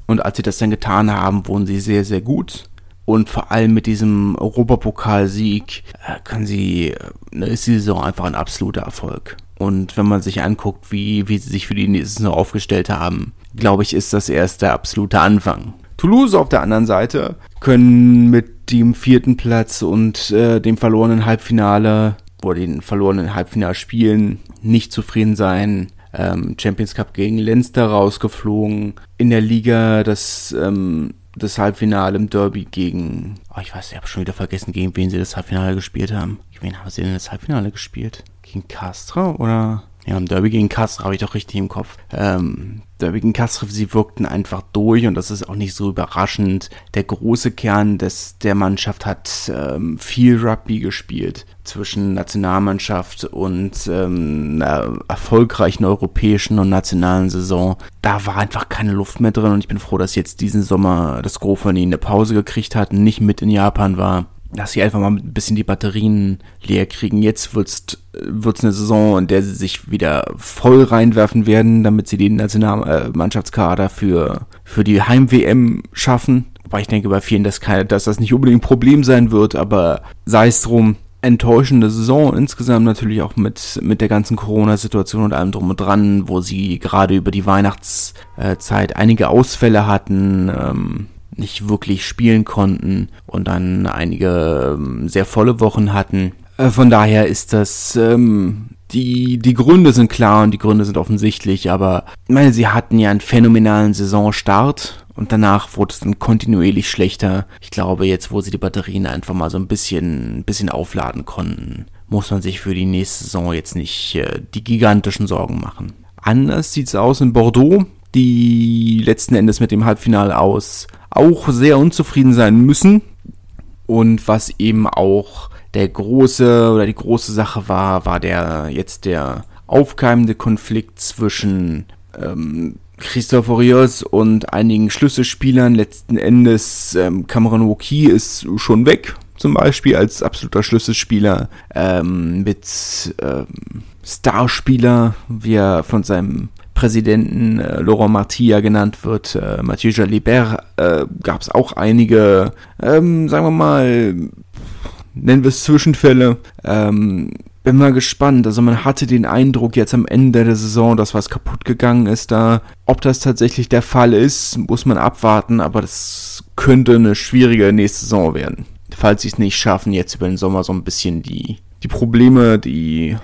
Und als sie das dann getan haben, wurden sie sehr, sehr gut. Und vor allem mit diesem Europapokalsieg äh, kann sie, äh, ist die Saison einfach ein absoluter Erfolg. Und wenn man sich anguckt, wie, wie sie sich für die nächste Saison aufgestellt haben, glaube ich, ist das erst der absolute Anfang. Toulouse auf der anderen Seite können mit dem vierten Platz und äh, dem verlorenen Halbfinale oder den verlorenen Halbfinalspielen nicht zufrieden sein ähm, Champions Cup gegen Leinster rausgeflogen. In der Liga das, ähm, das Halbfinale im Derby gegen, oh, ich weiß, ich habe schon wieder vergessen, gegen wen sie das Halbfinale gespielt haben. Gegen wen haben sie denn das Halbfinale gespielt? Gegen Castra oder? Ja, im Derby gegen Castra habe ich doch richtig im Kopf. Ähm, Derby gegen Castra, sie wirkten einfach durch und das ist auch nicht so überraschend. Der große Kern des, der Mannschaft hat ähm, viel Rugby gespielt zwischen Nationalmannschaft und ähm, einer erfolgreichen europäischen und nationalen Saison. Da war einfach keine Luft mehr drin und ich bin froh, dass jetzt diesen Sommer das Gro von ihnen eine Pause gekriegt hat und nicht mit in Japan war dass sie einfach mal ein bisschen die Batterien leer kriegen. Jetzt wird's wird's eine Saison, in der sie sich wieder voll reinwerfen werden, damit sie den Nationalmannschaftskader für für die Heim WM schaffen. Wobei ich denke bei vielen, dass, keine, dass das nicht unbedingt ein Problem sein wird, aber sei es drum enttäuschende Saison insgesamt natürlich auch mit mit der ganzen Corona-Situation und allem drum und dran, wo sie gerade über die Weihnachtszeit einige Ausfälle hatten. Ähm, nicht wirklich spielen konnten und dann einige ähm, sehr volle Wochen hatten. Äh, von daher ist das, ähm, die, die Gründe sind klar und die Gründe sind offensichtlich, aber ich meine, sie hatten ja einen phänomenalen Saisonstart und danach wurde es dann kontinuierlich schlechter. Ich glaube, jetzt, wo sie die Batterien einfach mal so ein bisschen, ein bisschen aufladen konnten, muss man sich für die nächste Saison jetzt nicht äh, die gigantischen Sorgen machen. Anders sieht's aus in Bordeaux, die letzten Endes mit dem Halbfinale aus auch sehr unzufrieden sein müssen. Und was eben auch der große oder die große Sache war, war der jetzt der aufkeimende Konflikt zwischen ähm, Christoph Rios und einigen Schlüsselspielern. Letzten Endes ähm, Cameron Woki ist schon weg, zum Beispiel als absoluter Schlüsselspieler ähm, mit ähm, Starspieler, wie er von seinem Präsidenten äh, Laurent Martilla genannt wird, äh, Mathieu Jalibert, äh, gab es auch einige, ähm, sagen wir mal, nennen wir es Zwischenfälle. Ähm, bin mal gespannt. Also man hatte den Eindruck jetzt am Ende der Saison, dass was kaputt gegangen ist da. Ob das tatsächlich der Fall ist, muss man abwarten, aber das könnte eine schwierige nächste Saison werden. Falls sie es nicht schaffen, jetzt über den Sommer so ein bisschen die, die Probleme, die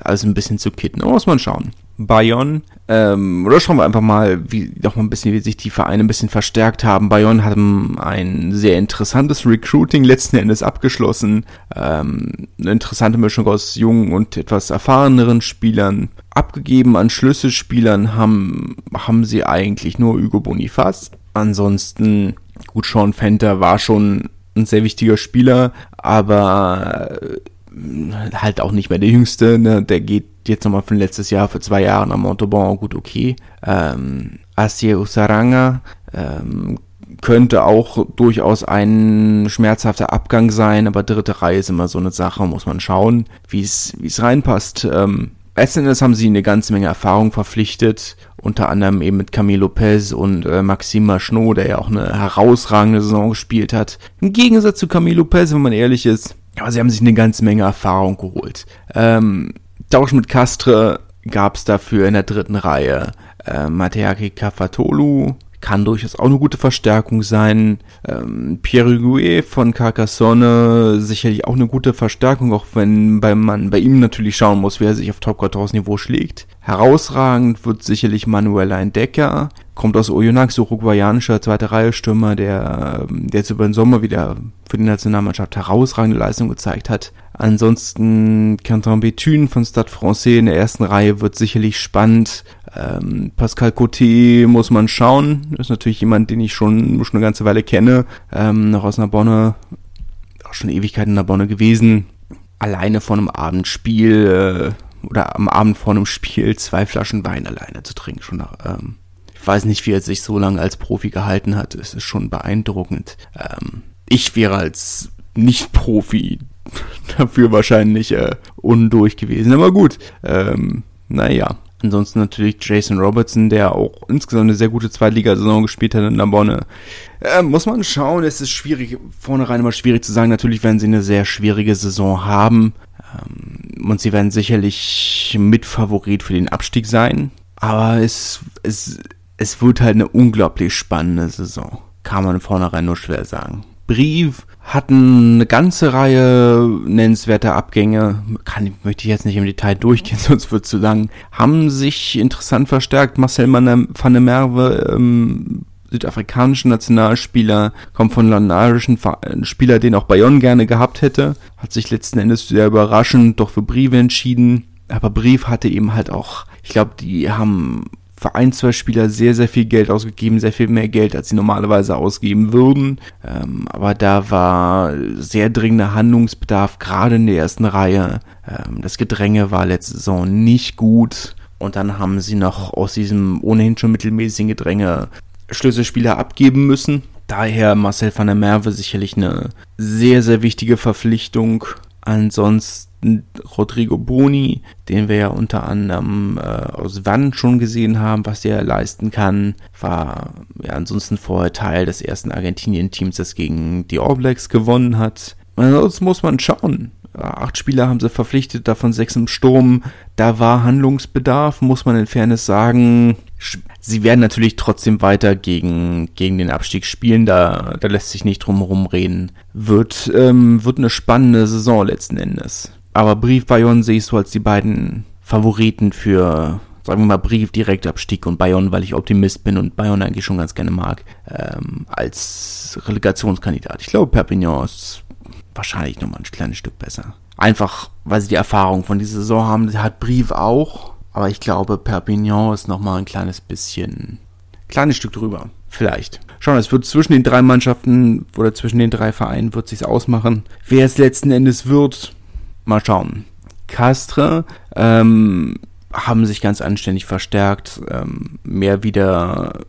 alles ein bisschen zu kitten. Aber muss man schauen. Bayonne. Ähm, oder schauen wir einfach mal, wie noch mal ein bisschen, wie sich die Vereine ein bisschen verstärkt haben. Bayonne hat ein sehr interessantes Recruiting letzten Endes abgeschlossen. Ähm, eine interessante Mischung aus jungen und etwas erfahreneren Spielern. Abgegeben an Schlüsselspielern haben, haben sie eigentlich nur Hugo Bonifaz. Ansonsten, gut, Sean Fenter war schon ein sehr wichtiger Spieler, aber halt auch nicht mehr der Jüngste, ne? der geht jetzt nochmal von letztes Jahr für zwei Jahre nach Montauban, gut okay. Ähm, Asier Usaranga ähm, könnte auch durchaus ein schmerzhafter Abgang sein, aber dritte Reihe ist immer so eine Sache, muss man schauen, wie es reinpasst. Ähm, Letztendlich haben sie eine ganze Menge Erfahrung verpflichtet, unter anderem eben mit Camille Lopez und äh, Maxime Machnot, der ja auch eine herausragende Saison gespielt hat. Im Gegensatz zu Camille Lopez, wenn man ehrlich ist, aber sie haben sich eine ganze Menge Erfahrung geholt. Ähm, Tausch mit Castre gab es dafür in der dritten Reihe. Äh, Mateaki Kafatolu kann durchaus auch eine gute Verstärkung sein. Ähm, Pierre Huguet von Carcassonne sicherlich auch eine gute Verstärkung, auch wenn bei man bei ihm natürlich schauen muss, wer sich auf Top 14 Niveau schlägt. Herausragend wird sicherlich Manuel Entdecker, kommt aus Oyonnax, uruguayanischer zweite Reihe Stürmer, der, ähm, der jetzt über den Sommer wieder für die Nationalmannschaft herausragende Leistung gezeigt hat. Ansonsten Quentin Béthune von Stade Francais in der ersten Reihe wird sicherlich spannend. Ähm, Pascal Coté muss man schauen. Ist natürlich jemand, den ich schon, schon eine ganze Weile kenne. Ähm, noch aus Narbonne, auch schon Ewigkeiten in Narbonne gewesen. Alleine vor einem Abendspiel äh, oder am Abend vor einem Spiel zwei Flaschen Wein alleine zu trinken. Schon nach, ähm, ich weiß nicht, wie er sich so lange als Profi gehalten hat. Es ist schon beeindruckend. Ähm, ich wäre als Nicht-Profi dafür wahrscheinlich äh, undurch gewesen. Aber gut, ähm, naja. Ansonsten natürlich Jason Robertson, der auch insgesamt eine sehr gute Zweitligasaison gespielt hat in Narbonne. Äh, muss man schauen, es ist schwierig, vornherein immer schwierig zu sagen. Natürlich werden sie eine sehr schwierige Saison haben. Ähm, und sie werden sicherlich Mitfavorit für den Abstieg sein. Aber es, es, es wird halt eine unglaublich spannende Saison. Kann man vornherein nur schwer sagen. Brief hatten eine ganze Reihe nennenswerter Abgänge. Kann, möchte ich jetzt nicht im Detail durchgehen, sonst wird zu lang. Haben sich interessant verstärkt. Marcel van der Merwe, ähm, südafrikanischen Nationalspieler, kommt von londonischen Spieler, den auch Bayonne gerne gehabt hätte. Hat sich letzten Endes sehr überraschend doch für Brief entschieden. Aber Brief hatte eben halt auch, ich glaube, die haben für ein, zwei Spieler sehr, sehr viel Geld ausgegeben, sehr viel mehr Geld, als sie normalerweise ausgeben würden. Ähm, aber da war sehr dringender Handlungsbedarf, gerade in der ersten Reihe. Ähm, das Gedränge war letzte Saison nicht gut. Und dann haben sie noch aus diesem ohnehin schon mittelmäßigen Gedränge Schlüsselspieler abgeben müssen. Daher Marcel van der Merwe sicherlich eine sehr, sehr wichtige Verpflichtung. Ansonsten Rodrigo Boni, den wir ja unter anderem äh, aus Wann schon gesehen haben, was er leisten kann, war ja ansonsten vorher Teil des ersten Argentinien-Teams, das gegen die All Blacks gewonnen hat. Ansonsten muss man schauen. Acht Spieler haben sie verpflichtet, davon sechs im Sturm. Da war Handlungsbedarf, muss man in Fairness sagen sie werden natürlich trotzdem weiter gegen, gegen den Abstieg spielen, da, da lässt sich nicht drum herum reden. Wird, ähm, wird eine spannende Saison letzten Endes. Aber Brief Bayonne sehe ich so als die beiden Favoriten für, sagen wir mal, Brief Direktabstieg und Bayonne, weil ich Optimist bin und Bayonne eigentlich schon ganz gerne mag, ähm, als Relegationskandidat. Ich glaube, Perpignan ist wahrscheinlich nochmal ein kleines Stück besser. Einfach, weil sie die Erfahrung von dieser Saison haben. Hat Brief auch, aber ich glaube, Perpignan ist nochmal ein kleines bisschen, kleines Stück drüber. Vielleicht. Schauen, es wird zwischen den drei Mannschaften oder zwischen den drei Vereinen wird sich's ausmachen. Wer es letzten Endes wird, mal schauen. Castre ähm, haben sich ganz anständig verstärkt. Ähm, mehr wieder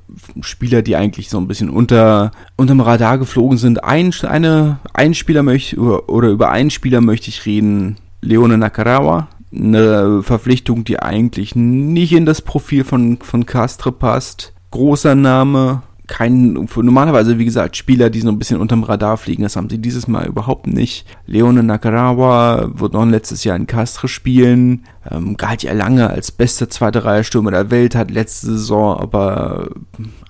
Spieler, die eigentlich so ein bisschen unter unterm Radar geflogen sind. Ein, eine, ein Spieler möchte oder über einen Spieler möchte ich reden. Leone Nakarawa. Eine Verpflichtung, die eigentlich nicht in das Profil von, von Castre passt. Großer Name, kein, normalerweise, wie gesagt, Spieler, die so ein bisschen unterm Radar fliegen. Das haben sie dieses Mal überhaupt nicht. Leone Nakarawa wird noch letztes Jahr in Castre spielen. Ähm, galt ja lange als bester zweite Reihe Stürmer der Welt, hat letzte Saison aber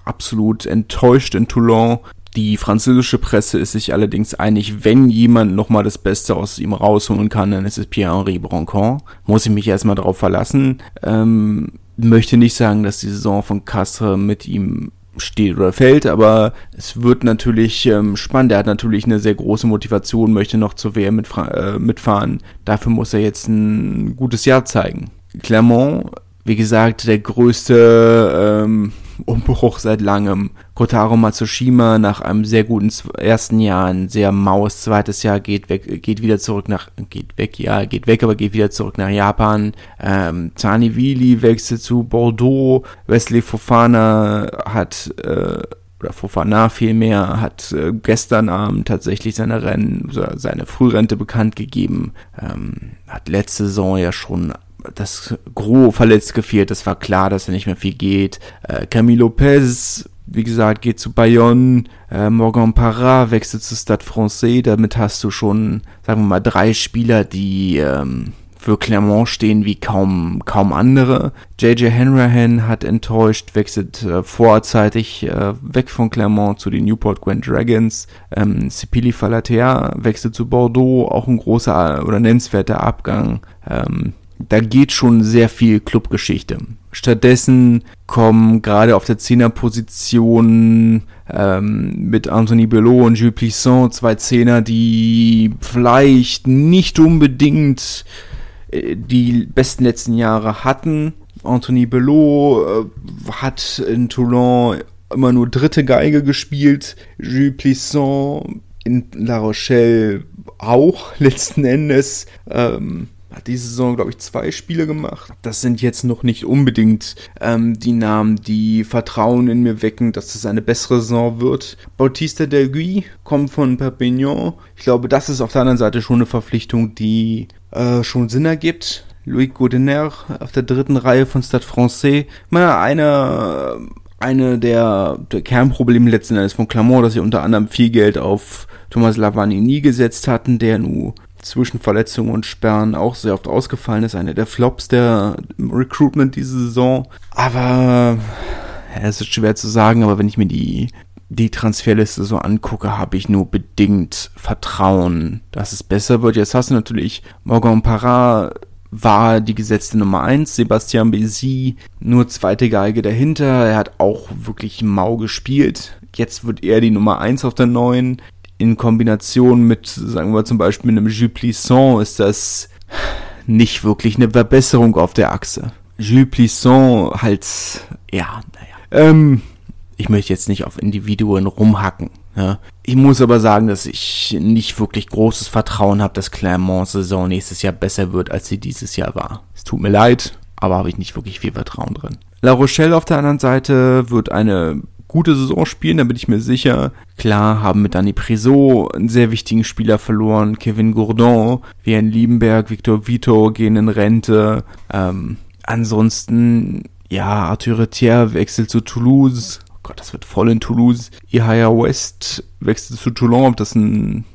absolut enttäuscht in Toulon. Die französische Presse ist sich allerdings einig, wenn jemand nochmal das Beste aus ihm rausholen kann, dann ist es Pierre-Henri Broncon. Muss ich mich erstmal darauf verlassen. Ähm, möchte nicht sagen, dass die Saison von Castre mit ihm steht oder fällt, aber es wird natürlich ähm, spannend. Er hat natürlich eine sehr große Motivation, möchte noch zur WM äh, mitfahren. Dafür muss er jetzt ein gutes Jahr zeigen. Clermont, wie gesagt, der größte ähm, Umbruch seit langem. Kotaro Matsushima nach einem sehr guten ersten Jahr, ein sehr maues zweites Jahr geht weg, geht wieder zurück nach, geht weg, ja, geht weg, aber geht wieder zurück nach Japan. Ähm, Tani Wili wechselt zu Bordeaux. Wesley Fofana hat, äh, oder Fofana vielmehr, hat äh, gestern Abend tatsächlich seine Rennen, seine Frührente bekannt gegeben. Ähm, hat letzte Saison ja schon das Gros verletzt gefehlt. Es war klar, dass er nicht mehr viel geht. Äh, Camille Lopez, wie gesagt, geht zu Bayonne. Äh, Morgan Parra wechselt zu Stade Francais. Damit hast du schon, sagen wir mal, drei Spieler, die ähm, für Clermont stehen wie kaum, kaum andere. JJ Hanrahan hat enttäuscht, wechselt äh, vorzeitig äh, weg von Clermont zu den Newport Grand Dragons. Ähm, Sipili Falatea wechselt zu Bordeaux, auch ein großer oder nennenswerter Abgang. Ähm, da geht schon sehr viel Clubgeschichte. Stattdessen kommen gerade auf der Zehnerposition ähm, mit Anthony Belot und Jules Plisson zwei Zehner, die vielleicht nicht unbedingt äh, die besten letzten Jahre hatten. Anthony Belot äh, hat in Toulon immer nur dritte Geige gespielt. Jules Plisson in La Rochelle auch letzten Endes. Ähm, hat diese Saison, glaube ich, zwei Spiele gemacht. Das sind jetzt noch nicht unbedingt ähm, die Namen, die Vertrauen in mir wecken, dass es eine bessere Saison wird. Bautista Del Gui kommt von Perpignan. Ich glaube, das ist auf der anderen Seite schon eine Verpflichtung, die äh, schon Sinn ergibt. Louis Gaudener auf der dritten Reihe von Stade Francais. Mal eine eine der, der Kernprobleme letzten Endes von Clermont, dass sie unter anderem viel Geld auf Thomas Lavanini gesetzt hatten, der nun zwischen Verletzungen und Sperren auch sehr oft ausgefallen ist. Einer der Flops der Recruitment diese Saison. Aber es ist schwer zu sagen, aber wenn ich mir die, die Transferliste so angucke, habe ich nur bedingt Vertrauen, dass es besser wird. Jetzt hast du natürlich Morgan Parra war die gesetzte Nummer 1, Sebastian Bézy nur zweite Geige dahinter. Er hat auch wirklich mau gespielt. Jetzt wird er die Nummer 1 auf der neuen in Kombination mit, sagen wir zum Beispiel einem Jules Plisson ist das nicht wirklich eine Verbesserung auf der Achse. Jules Plisson halt, ja, naja. Ähm, ich möchte jetzt nicht auf Individuen rumhacken. Ja. Ich muss aber sagen, dass ich nicht wirklich großes Vertrauen habe, dass Clermonts Saison nächstes Jahr besser wird, als sie dieses Jahr war. Es tut mir leid, aber habe ich nicht wirklich viel Vertrauen drin. La Rochelle auf der anderen Seite wird eine gute Saison spielen, da bin ich mir sicher. Klar, haben mit Dani Priso einen sehr wichtigen Spieler verloren. Kevin Gourdon, Vian Liebenberg, Victor Vito gehen in Rente. Ähm, ansonsten, ja, Arthur Retier wechselt zu Toulouse. Oh Gott, das wird voll in Toulouse. Ihaya West wechselt zu Toulon. Ob das ein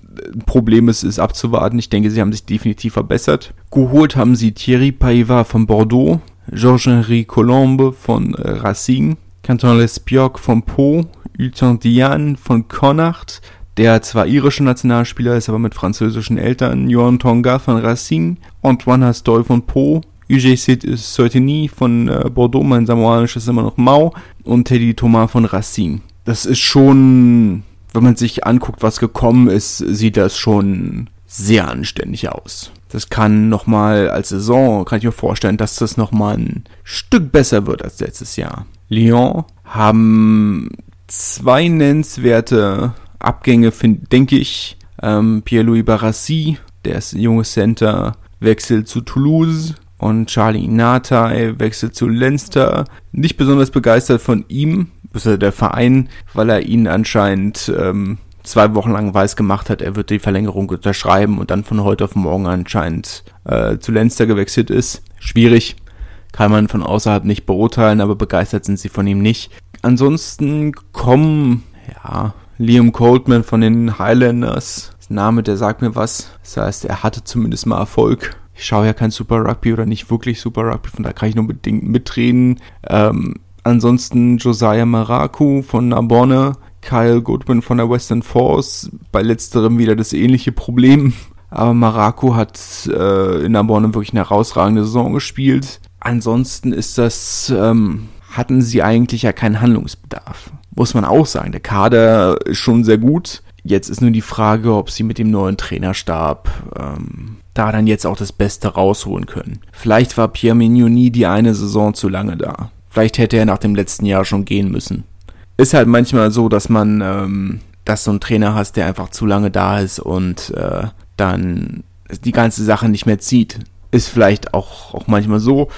Problem ist, ist abzuwarten. Ich denke, sie haben sich definitiv verbessert. Geholt haben sie Thierry Paiva von Bordeaux, Georges-Henri Colombe von äh, Racing, Canton Lespioc von Po, Ultan Diane von Connacht, der zwar irischer Nationalspieler ist, aber mit französischen Eltern, Johan Tonga von Racing, Antoine Hastoy von Po, UGC Soitini von äh, Bordeaux, mein samoanisch ist immer noch Mau, und Teddy Thomas von Racing. Das ist schon, wenn man sich anguckt, was gekommen ist, sieht das schon sehr anständig aus. Das kann nochmal als Saison, kann ich mir vorstellen, dass das nochmal ein Stück besser wird als letztes Jahr. Lyon haben zwei nennenswerte Abgänge, denke ich. Ähm, Pierre-Louis Barassi, der ist junge Center, wechselt zu Toulouse Und Charlie Inata wechselt zu Leinster. Nicht besonders begeistert von ihm, bisher der Verein, weil er ihn anscheinend ähm, zwei Wochen lang weiß gemacht hat, er wird die Verlängerung unterschreiben und dann von heute auf morgen anscheinend äh, zu Leinster gewechselt ist. Schwierig, kann man von außerhalb nicht beurteilen, aber begeistert sind sie von ihm nicht. Ansonsten kommen, ja, Liam Coldman von den Highlanders. Das Name, der sagt mir was. Das heißt, er hatte zumindest mal Erfolg. Ich schaue ja kein Super Rugby oder nicht wirklich Super Rugby, von da kann ich nur bedingt mitreden. Ähm, ansonsten Josiah Maraku von Narbonne, Kyle Goodwin von der Western Force. Bei letzterem wieder das ähnliche Problem. Aber Maraku hat äh, in Narbonne wirklich eine herausragende Saison gespielt. Ansonsten ist das, ähm, hatten sie eigentlich ja keinen Handlungsbedarf. Muss man auch sagen. Der Kader ist schon sehr gut. Jetzt ist nur die Frage, ob sie mit dem neuen Trainerstab ähm, da dann jetzt auch das Beste rausholen können. Vielleicht war Pierre Mignoni die eine Saison zu lange da. Vielleicht hätte er nach dem letzten Jahr schon gehen müssen. Ist halt manchmal so, dass man, ähm, dass so ein Trainer hast, der einfach zu lange da ist und äh, dann die ganze Sache nicht mehr zieht. Ist vielleicht auch, auch manchmal so.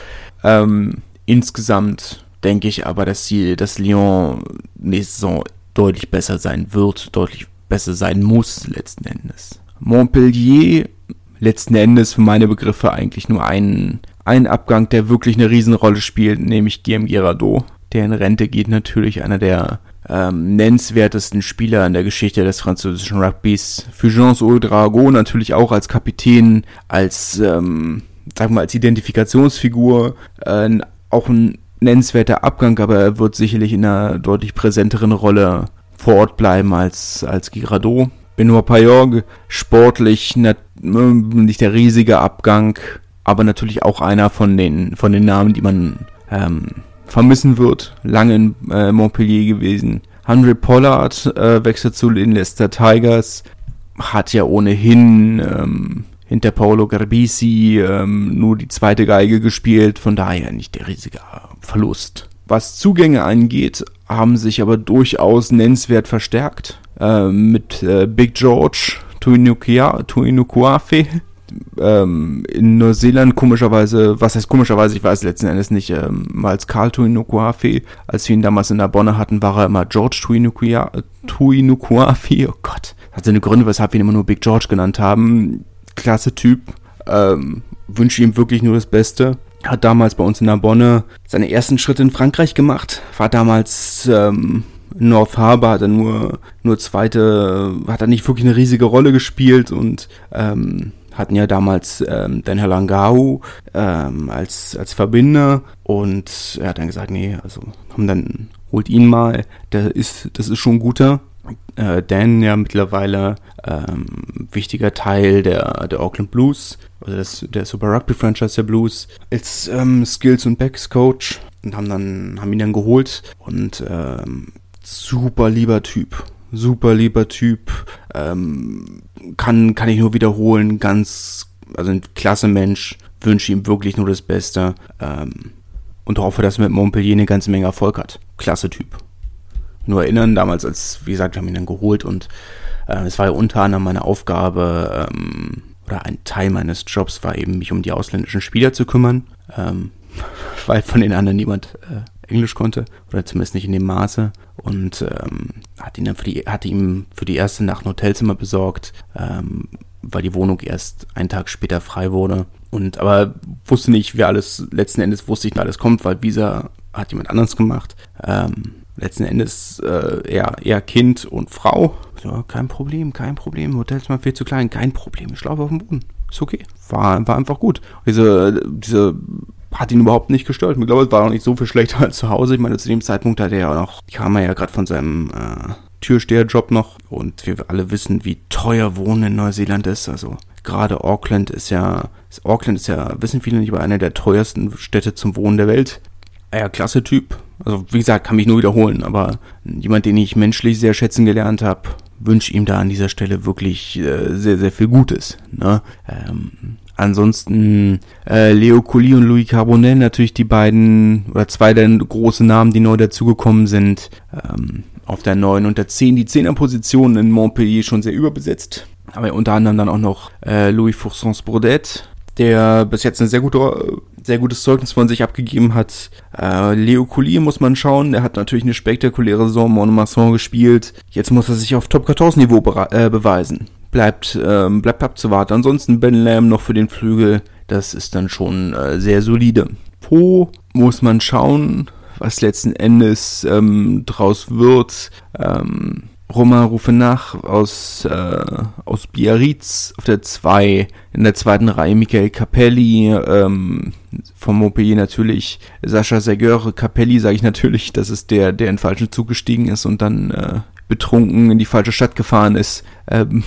Ähm, insgesamt denke ich aber, dass sie, dass Lyon nächste Saison deutlich besser sein wird, deutlich besser sein muss, letzten Endes. Montpellier, letzten Endes für meine Begriffe eigentlich nur ein, ein Abgang, der wirklich eine Riesenrolle spielt, nämlich Guillaume Girardot. Der in Rente geht natürlich einer der ähm, nennenswertesten Spieler in der Geschichte des französischen Rugbys. Fulgence Ouedraogo natürlich auch als Kapitän, als, ähm, sag mal, als Identifikationsfigur, äh, auch ein nennenswerter Abgang, aber er wird sicherlich in einer deutlich präsenteren Rolle vor Ort bleiben als, als Girardot. Benoit Payog, sportlich ne, nicht der riesige Abgang, aber natürlich auch einer von den, von den Namen, die man ähm, vermissen wird. Lange in äh, Montpellier gewesen. Henry Pollard äh, wechselt zu den Leicester Tigers. Hat ja ohnehin ähm, hinter Paolo Garbisi ähm, nur die zweite Geige gespielt. Von daher nicht der riesige Verlust. Was Zugänge angeht, haben sich aber durchaus nennenswert verstärkt. Äh, mit äh, Big George Tuinukuafe ähm, in Neuseeland komischerweise, was heißt komischerweise, ich weiß letzten Endes nicht, ähm, als Karl Tuinukuafe, als wir ihn damals in der Bonne hatten, war er immer George Tuinukuafe, oh Gott, hat seine Gründe, weshalb wir ihn immer nur Big George genannt haben, klasse Typ, ähm, wünsche ihm wirklich nur das Beste, hat damals bei uns in der Bonne seine ersten Schritte in Frankreich gemacht, war damals, ähm, North Harbor hat er nur, nur zweite, hat er nicht wirklich eine riesige Rolle gespielt und ähm, hatten ja damals ähm, den Herr Langau ähm, als, als Verbinder und er hat dann gesagt, nee, also komm, dann holt ihn mal, der ist, das ist schon ein guter. Äh, Dan ja mittlerweile ähm, wichtiger Teil der, der Auckland Blues, also des, der Super Rugby Franchise der Blues, als ähm, Skills und Backs Coach und haben dann, haben ihn dann geholt und ähm, super lieber Typ super lieber Typ, ähm, kann, kann ich nur wiederholen, ganz, also ein klasse Mensch, wünsche ihm wirklich nur das Beste ähm, und hoffe, dass er mit Montpellier eine ganze Menge Erfolg hat. Klasse Typ. Nur erinnern, damals als, wie gesagt, wir haben ihn dann geholt und äh, es war ja unter anderem meine Aufgabe, ähm, oder ein Teil meines Jobs war eben, mich um die ausländischen Spieler zu kümmern, ähm, weil von den anderen niemand äh, Englisch konnte oder zumindest nicht in dem Maße und ähm, hat ihn dann für die hatte ihm für die erste Nacht ein Hotelzimmer besorgt, ähm, weil die Wohnung erst einen Tag später frei wurde und aber wusste nicht, wie alles letzten Endes wusste ich, wie alles kommt, weil Visa hat jemand anderes gemacht. Ähm, letzten Endes äh, eher, eher Kind und Frau. Ja, kein Problem, kein Problem. Hotelzimmer viel zu klein, kein Problem. Ich schlafe auf dem Boden. Ist okay. War, war einfach gut. Diese, diese hat ihn überhaupt nicht gestört. Ich glaube, es war auch nicht so viel schlechter als zu Hause. Ich meine, zu dem Zeitpunkt hatte er ja noch, kam er ja gerade von seinem äh, Türsteherjob noch und wir alle wissen, wie teuer Wohnen in Neuseeland ist. Also gerade Auckland ist ja, Auckland ist ja, wissen viele nicht, aber eine der teuersten Städte zum Wohnen der Welt. Ja, klasse Typ. Also wie gesagt, kann mich nur wiederholen, aber jemand, den ich menschlich sehr schätzen gelernt habe, wünsche ihm da an dieser Stelle wirklich äh, sehr, sehr viel Gutes. Ne? Ähm, Ansonsten äh, Leo Colli und Louis Carbonell natürlich die beiden oder zwei der großen Namen, die neu dazugekommen sind. Ähm, auf der 9 und der 10. Die 10er Position in Montpellier schon sehr überbesetzt. Aber unter anderem dann auch noch äh, Louis Foursons Brodet, der bis jetzt eine sehr gute sehr gutes Zeugnis von sich abgegeben hat. Äh, Leo Collier muss man schauen. Der hat natürlich eine spektakuläre Saison Monomasson gespielt. Jetzt muss er sich auf Top 14 Niveau be äh, beweisen. Bleibt, ähm, bleibt abzuwarten. Ansonsten Ben Lamb noch für den Flügel. Das ist dann schon äh, sehr solide. Po muss man schauen, was letzten Endes ähm, draus wird. Ähm, Romain Rufenach aus, äh, aus Biarritz auf der 2, in der zweiten Reihe Michael Capelli, ähm, vom Montpellier natürlich Sascha Seguer, Capelli sage ich natürlich, das ist der, der in den falschen Zug gestiegen ist und dann äh, betrunken in die falsche Stadt gefahren ist. Ähm,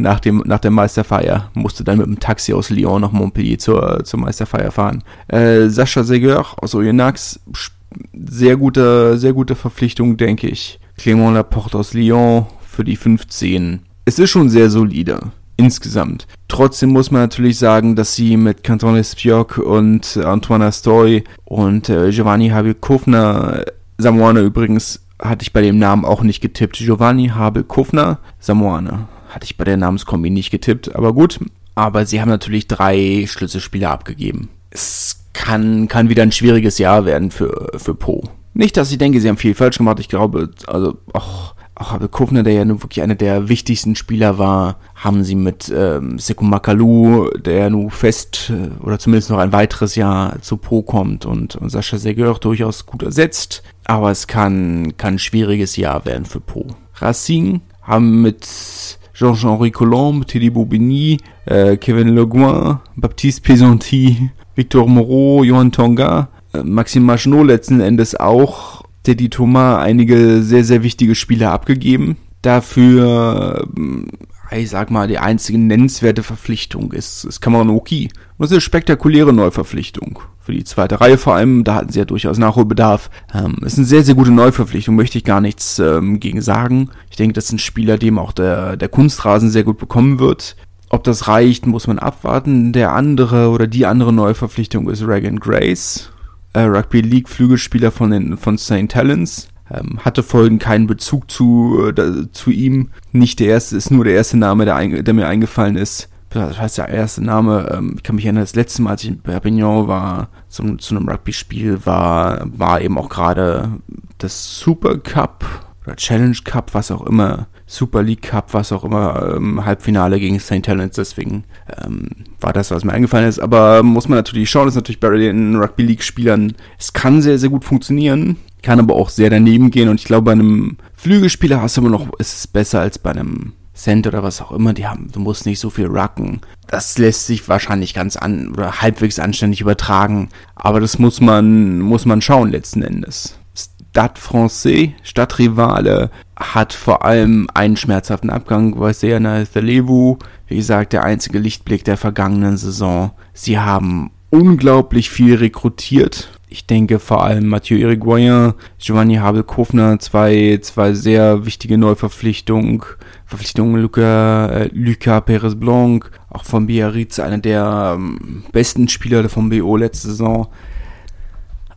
nach, dem, nach der Meisterfeier musste dann mit dem Taxi aus Lyon nach Montpellier zur, zur Meisterfeier fahren. Äh, Sascha Seguer aus Oyonnax, sehr gute, sehr gute Verpflichtung, denke ich. Clément Laporte aus Lyon für die 15. Es ist schon sehr solide. Insgesamt. Trotzdem muss man natürlich sagen, dass sie mit Canton Espioc und Antoine Astoy und äh, Giovanni Habel-Kofner, Samoane übrigens, hatte ich bei dem Namen auch nicht getippt. Giovanni Habel-Kofner, Samoane. Hatte ich bei der Namenskombi nicht getippt, aber gut. Aber sie haben natürlich drei Schlüsselspieler abgegeben. Es kann, kann wieder ein schwieriges Jahr werden für, für Po. Nicht, dass ich denke, sie haben viel falsch gemacht. Ich glaube, also auch, auch Abel Kufner, der ja nun wirklich einer der wichtigsten Spieler war, haben sie mit ähm, Sekou Makalu, der ja nun fest äh, oder zumindest noch ein weiteres Jahr zu Po kommt und, und Sascha Seguer durchaus gut ersetzt. Aber es kann, kann ein schwieriges Jahr werden für Po. Racing haben mit Jean-Henri Colombe, Teddy Bobigny, äh, Kevin Le Guin, Baptiste Pesanti, Victor Moreau, Johan Tonga äh, Maxime Maginot letzten Endes auch Teddy Thomas einige sehr, sehr wichtige Spiele abgegeben. Dafür, äh, ich sag mal, die einzige nennenswerte Verpflichtung ist, ist Cameron Oki. Und das ist eine spektakuläre Neuverpflichtung. Für die zweite Reihe vor allem, da hatten sie ja durchaus Nachholbedarf. Ähm, ist eine sehr, sehr gute Neuverpflichtung, möchte ich gar nichts ähm, gegen sagen. Ich denke, das ist ein Spieler, dem auch der, der Kunstrasen sehr gut bekommen wird. Ob das reicht, muss man abwarten. Der andere oder die andere Neuverpflichtung ist Reagan Grace äh, Rugby League Flügelspieler von, den, von St. Helens. Ähm, hatte folgen keinen Bezug zu, äh, zu ihm. Nicht der erste, ist nur der erste Name, der, ein, der mir eingefallen ist. Das heißt der erste Name, ähm, ich kann mich erinnern, das letzte Mal, als ich in Perpignan war, zu, zu einem Rugby-Spiel, war, war eben auch gerade das Super Cup oder Challenge Cup, was auch immer, Super League Cup, was auch immer, ähm, Halbfinale gegen St. Helens, deswegen ähm, war das, was mir eingefallen ist. Aber muss man natürlich schauen, das ist natürlich bei den Rugby League Spielern, es kann sehr, sehr gut funktionieren, kann aber auch sehr daneben gehen und ich glaube, bei einem Flügelspieler hast du immer noch, ist es besser als bei einem Cent oder was auch immer, die haben, du musst nicht so viel rucken. Das lässt sich wahrscheinlich ganz an oder halbwegs anständig übertragen, aber das muss man, muss man schauen letzten Endes. Stade Francais, Stadtrivale, hat vor allem einen schmerzhaften Abgang, Vaisena Thalevu, wie gesagt, der einzige Lichtblick der vergangenen Saison. Sie haben unglaublich viel rekrutiert. Ich denke vor allem Mathieu Irigoyen, Giovanni Habel-Kofner, zwei, zwei sehr wichtige Neuverpflichtungen. Verpflichtungen Luca, äh, Luca Perez Blanc, auch von Biarritz, einer der ähm, besten Spieler vom BO letzte Saison.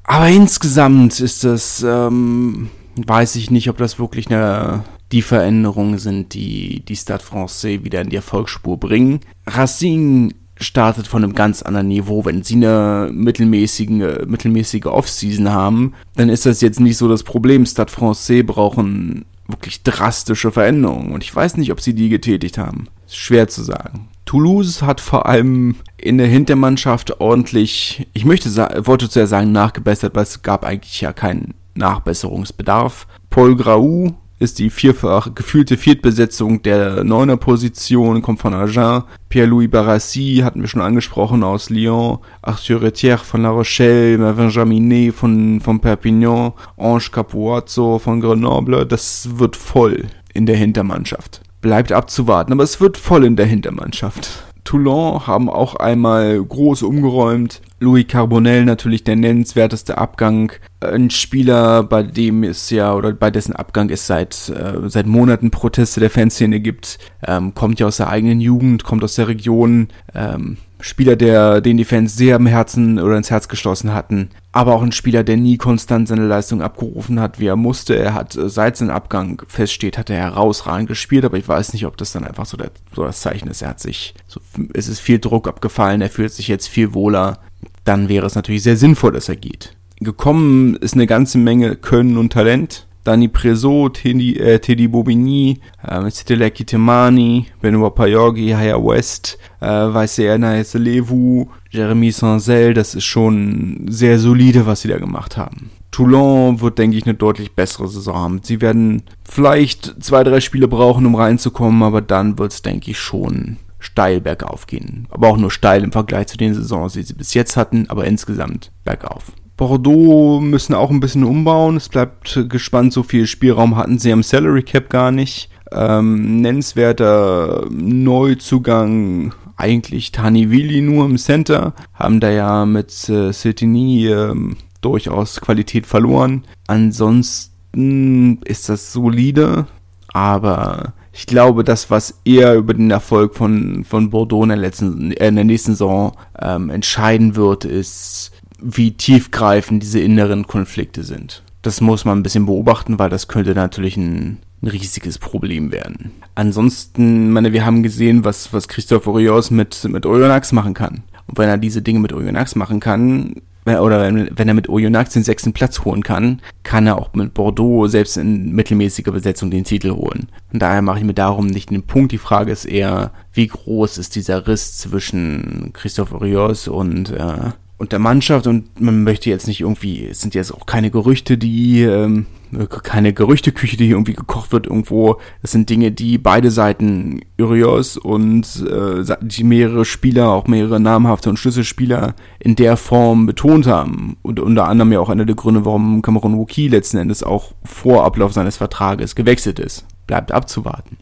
Aber insgesamt ist das, ähm, weiß ich nicht, ob das wirklich eine, die Veränderungen sind, die die Stade Francais wieder in die Erfolgsspur bringen. Racing startet von einem ganz anderen Niveau. Wenn sie eine mittelmäßige, mittelmäßige Offseason haben, dann ist das jetzt nicht so das Problem. Stade Francais brauchen wirklich drastische Veränderungen und ich weiß nicht, ob sie die getätigt haben. Ist schwer zu sagen. Toulouse hat vor allem in der Hintermannschaft ordentlich, ich möchte wollte zuerst sagen, nachgebessert, weil es gab eigentlich ja keinen Nachbesserungsbedarf. Paul Grau ist die vierfach gefühlte Viertbesetzung der neuner Position, kommt von Agen. Pierre-Louis Barassi hatten wir schon angesprochen aus Lyon. Arthur Retière von La Rochelle, Mervyn Jaminet von, von Perpignan, Ange Capuazzo von Grenoble. Das wird voll in der Hintermannschaft. Bleibt abzuwarten, aber es wird voll in der Hintermannschaft. Toulon haben auch einmal groß umgeräumt. Louis Carbonell natürlich der nennenswerteste Abgang. Ein Spieler, bei dem es ja, oder bei dessen Abgang es seit, äh, seit Monaten Proteste der Fanszene gibt. Ähm, kommt ja aus der eigenen Jugend, kommt aus der Region. Ähm, Spieler, der, den die Fans sehr am Herzen oder ins Herz geschlossen hatten. Aber auch ein Spieler, der nie konstant seine Leistung abgerufen hat, wie er musste. Er hat, äh, seit sein Abgang feststeht, hat er herausragend gespielt, aber ich weiß nicht, ob das dann einfach so, der, so das Zeichen ist. Er hat sich, so, es ist viel Druck abgefallen, er fühlt sich jetzt viel wohler. dann wäre es natürlich sehr sinnvoll, dass er geht. Gekommen ist eine ganze Menge Können und Talent. Dani Preso, Teddy, äh, Teddy Bobigny, äh, Citele Kitemani, Benoit Payorgi, Haya West, äh, Vaisena Levu, Jeremy Sanzel, das ist schon sehr solide, was sie da gemacht haben. Toulon wird, denke ich, eine deutlich bessere Saison haben. Sie werden vielleicht zwei, drei Spiele brauchen, um reinzukommen, aber dann wird es, denke ich, schon steil bergauf gehen. Aber auch nur steil im Vergleich zu den Saisons, die sie bis jetzt hatten, aber insgesamt bergauf. Bordeaux müssen auch ein bisschen umbauen. Es bleibt gespannt, so viel Spielraum hatten sie am Salary Cap gar nicht. Ähm, nennenswerter Neuzugang eigentlich Tani Willi nur im Center. Haben da ja mit äh, Cetini ähm, durchaus Qualität verloren. Ansonsten ist das solide, aber ich glaube, das, was eher über den Erfolg von, von Bordeaux in der, letzten, äh, in der nächsten Saison ähm, entscheiden wird, ist, wie tiefgreifend diese inneren Konflikte sind. Das muss man ein bisschen beobachten, weil das könnte natürlich ein, ein riesiges Problem werden. Ansonsten, meine, wir haben gesehen, was, was Christoph Rios mit, mit Oyonnax machen kann. Und wenn er diese Dinge mit Oyonnax machen kann, oder wenn, wenn er mit Oyonnax den sechsten Platz holen kann, kann er auch mit Bordeaux selbst in mittelmäßiger Besetzung den Titel holen. Und daher mache ich mir darum nicht den Punkt. Die Frage ist eher, wie groß ist dieser Riss zwischen Christoph Rios und äh, und der Mannschaft und man möchte jetzt nicht irgendwie, es sind jetzt auch keine Gerüchte, die, ähm, keine Gerüchteküche, die irgendwie gekocht wird irgendwo. Das sind Dinge, die beide Seiten, Urios und äh, die mehrere Spieler, auch mehrere namhafte und Schlüsselspieler in der Form betont haben. Und unter anderem ja auch einer der Gründe, warum Cameron Wookie letzten Endes auch vor Ablauf seines Vertrages gewechselt ist. Bleibt abzuwarten.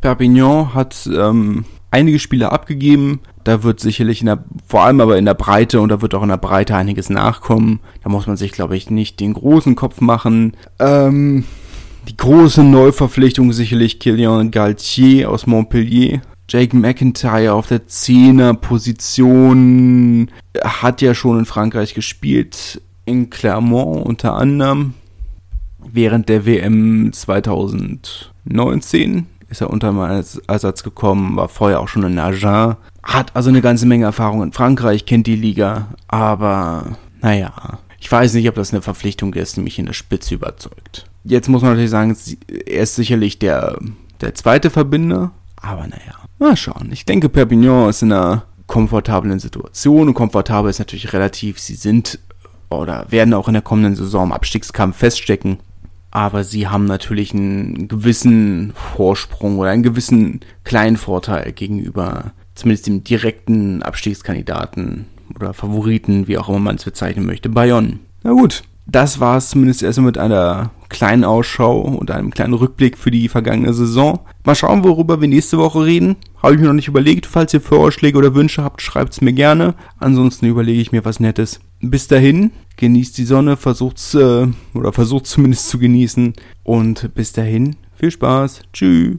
Perpignan hat ähm, einige Spiele abgegeben. Da wird sicherlich in der, vor allem aber in der Breite und da wird auch in der Breite einiges nachkommen. Da muss man sich, glaube ich, nicht den großen Kopf machen. Ähm, die große Neuverpflichtung sicherlich Kilian Galtier aus Montpellier. Jake McIntyre auf der Zehner-Position hat ja schon in Frankreich gespielt, in Clermont unter anderem, während der WM 2019 ist er unter meinen Ersatz gekommen, war vorher auch schon in Agen, hat also eine ganze Menge Erfahrung in Frankreich, kennt die Liga, aber naja, ich weiß nicht, ob das eine Verpflichtung ist, die mich in der Spitze überzeugt. Jetzt muss man natürlich sagen, er ist sicherlich der, der zweite Verbinder, aber naja, mal schauen. Ich denke, Perpignan ist in einer komfortablen Situation und komfortabel ist natürlich relativ, sie sind oder werden auch in der kommenden Saison im Abstiegskampf feststecken aber sie haben natürlich einen gewissen Vorsprung oder einen gewissen kleinen Vorteil gegenüber zumindest dem direkten Abstiegskandidaten oder Favoriten, wie auch immer man es bezeichnen möchte, Bayonne. Na gut, das war es zumindest erstmal mit einer kleinen Ausschau und einem kleinen Rückblick für die vergangene Saison. Mal schauen, worüber wir nächste Woche reden. Habe ich mir noch nicht überlegt. Falls ihr Vorschläge oder Wünsche habt, schreibt es mir gerne. Ansonsten überlege ich mir was Nettes. Bis dahin, genießt die Sonne, versucht's äh, oder versucht zumindest zu genießen. Und bis dahin, viel Spaß. Tschüss.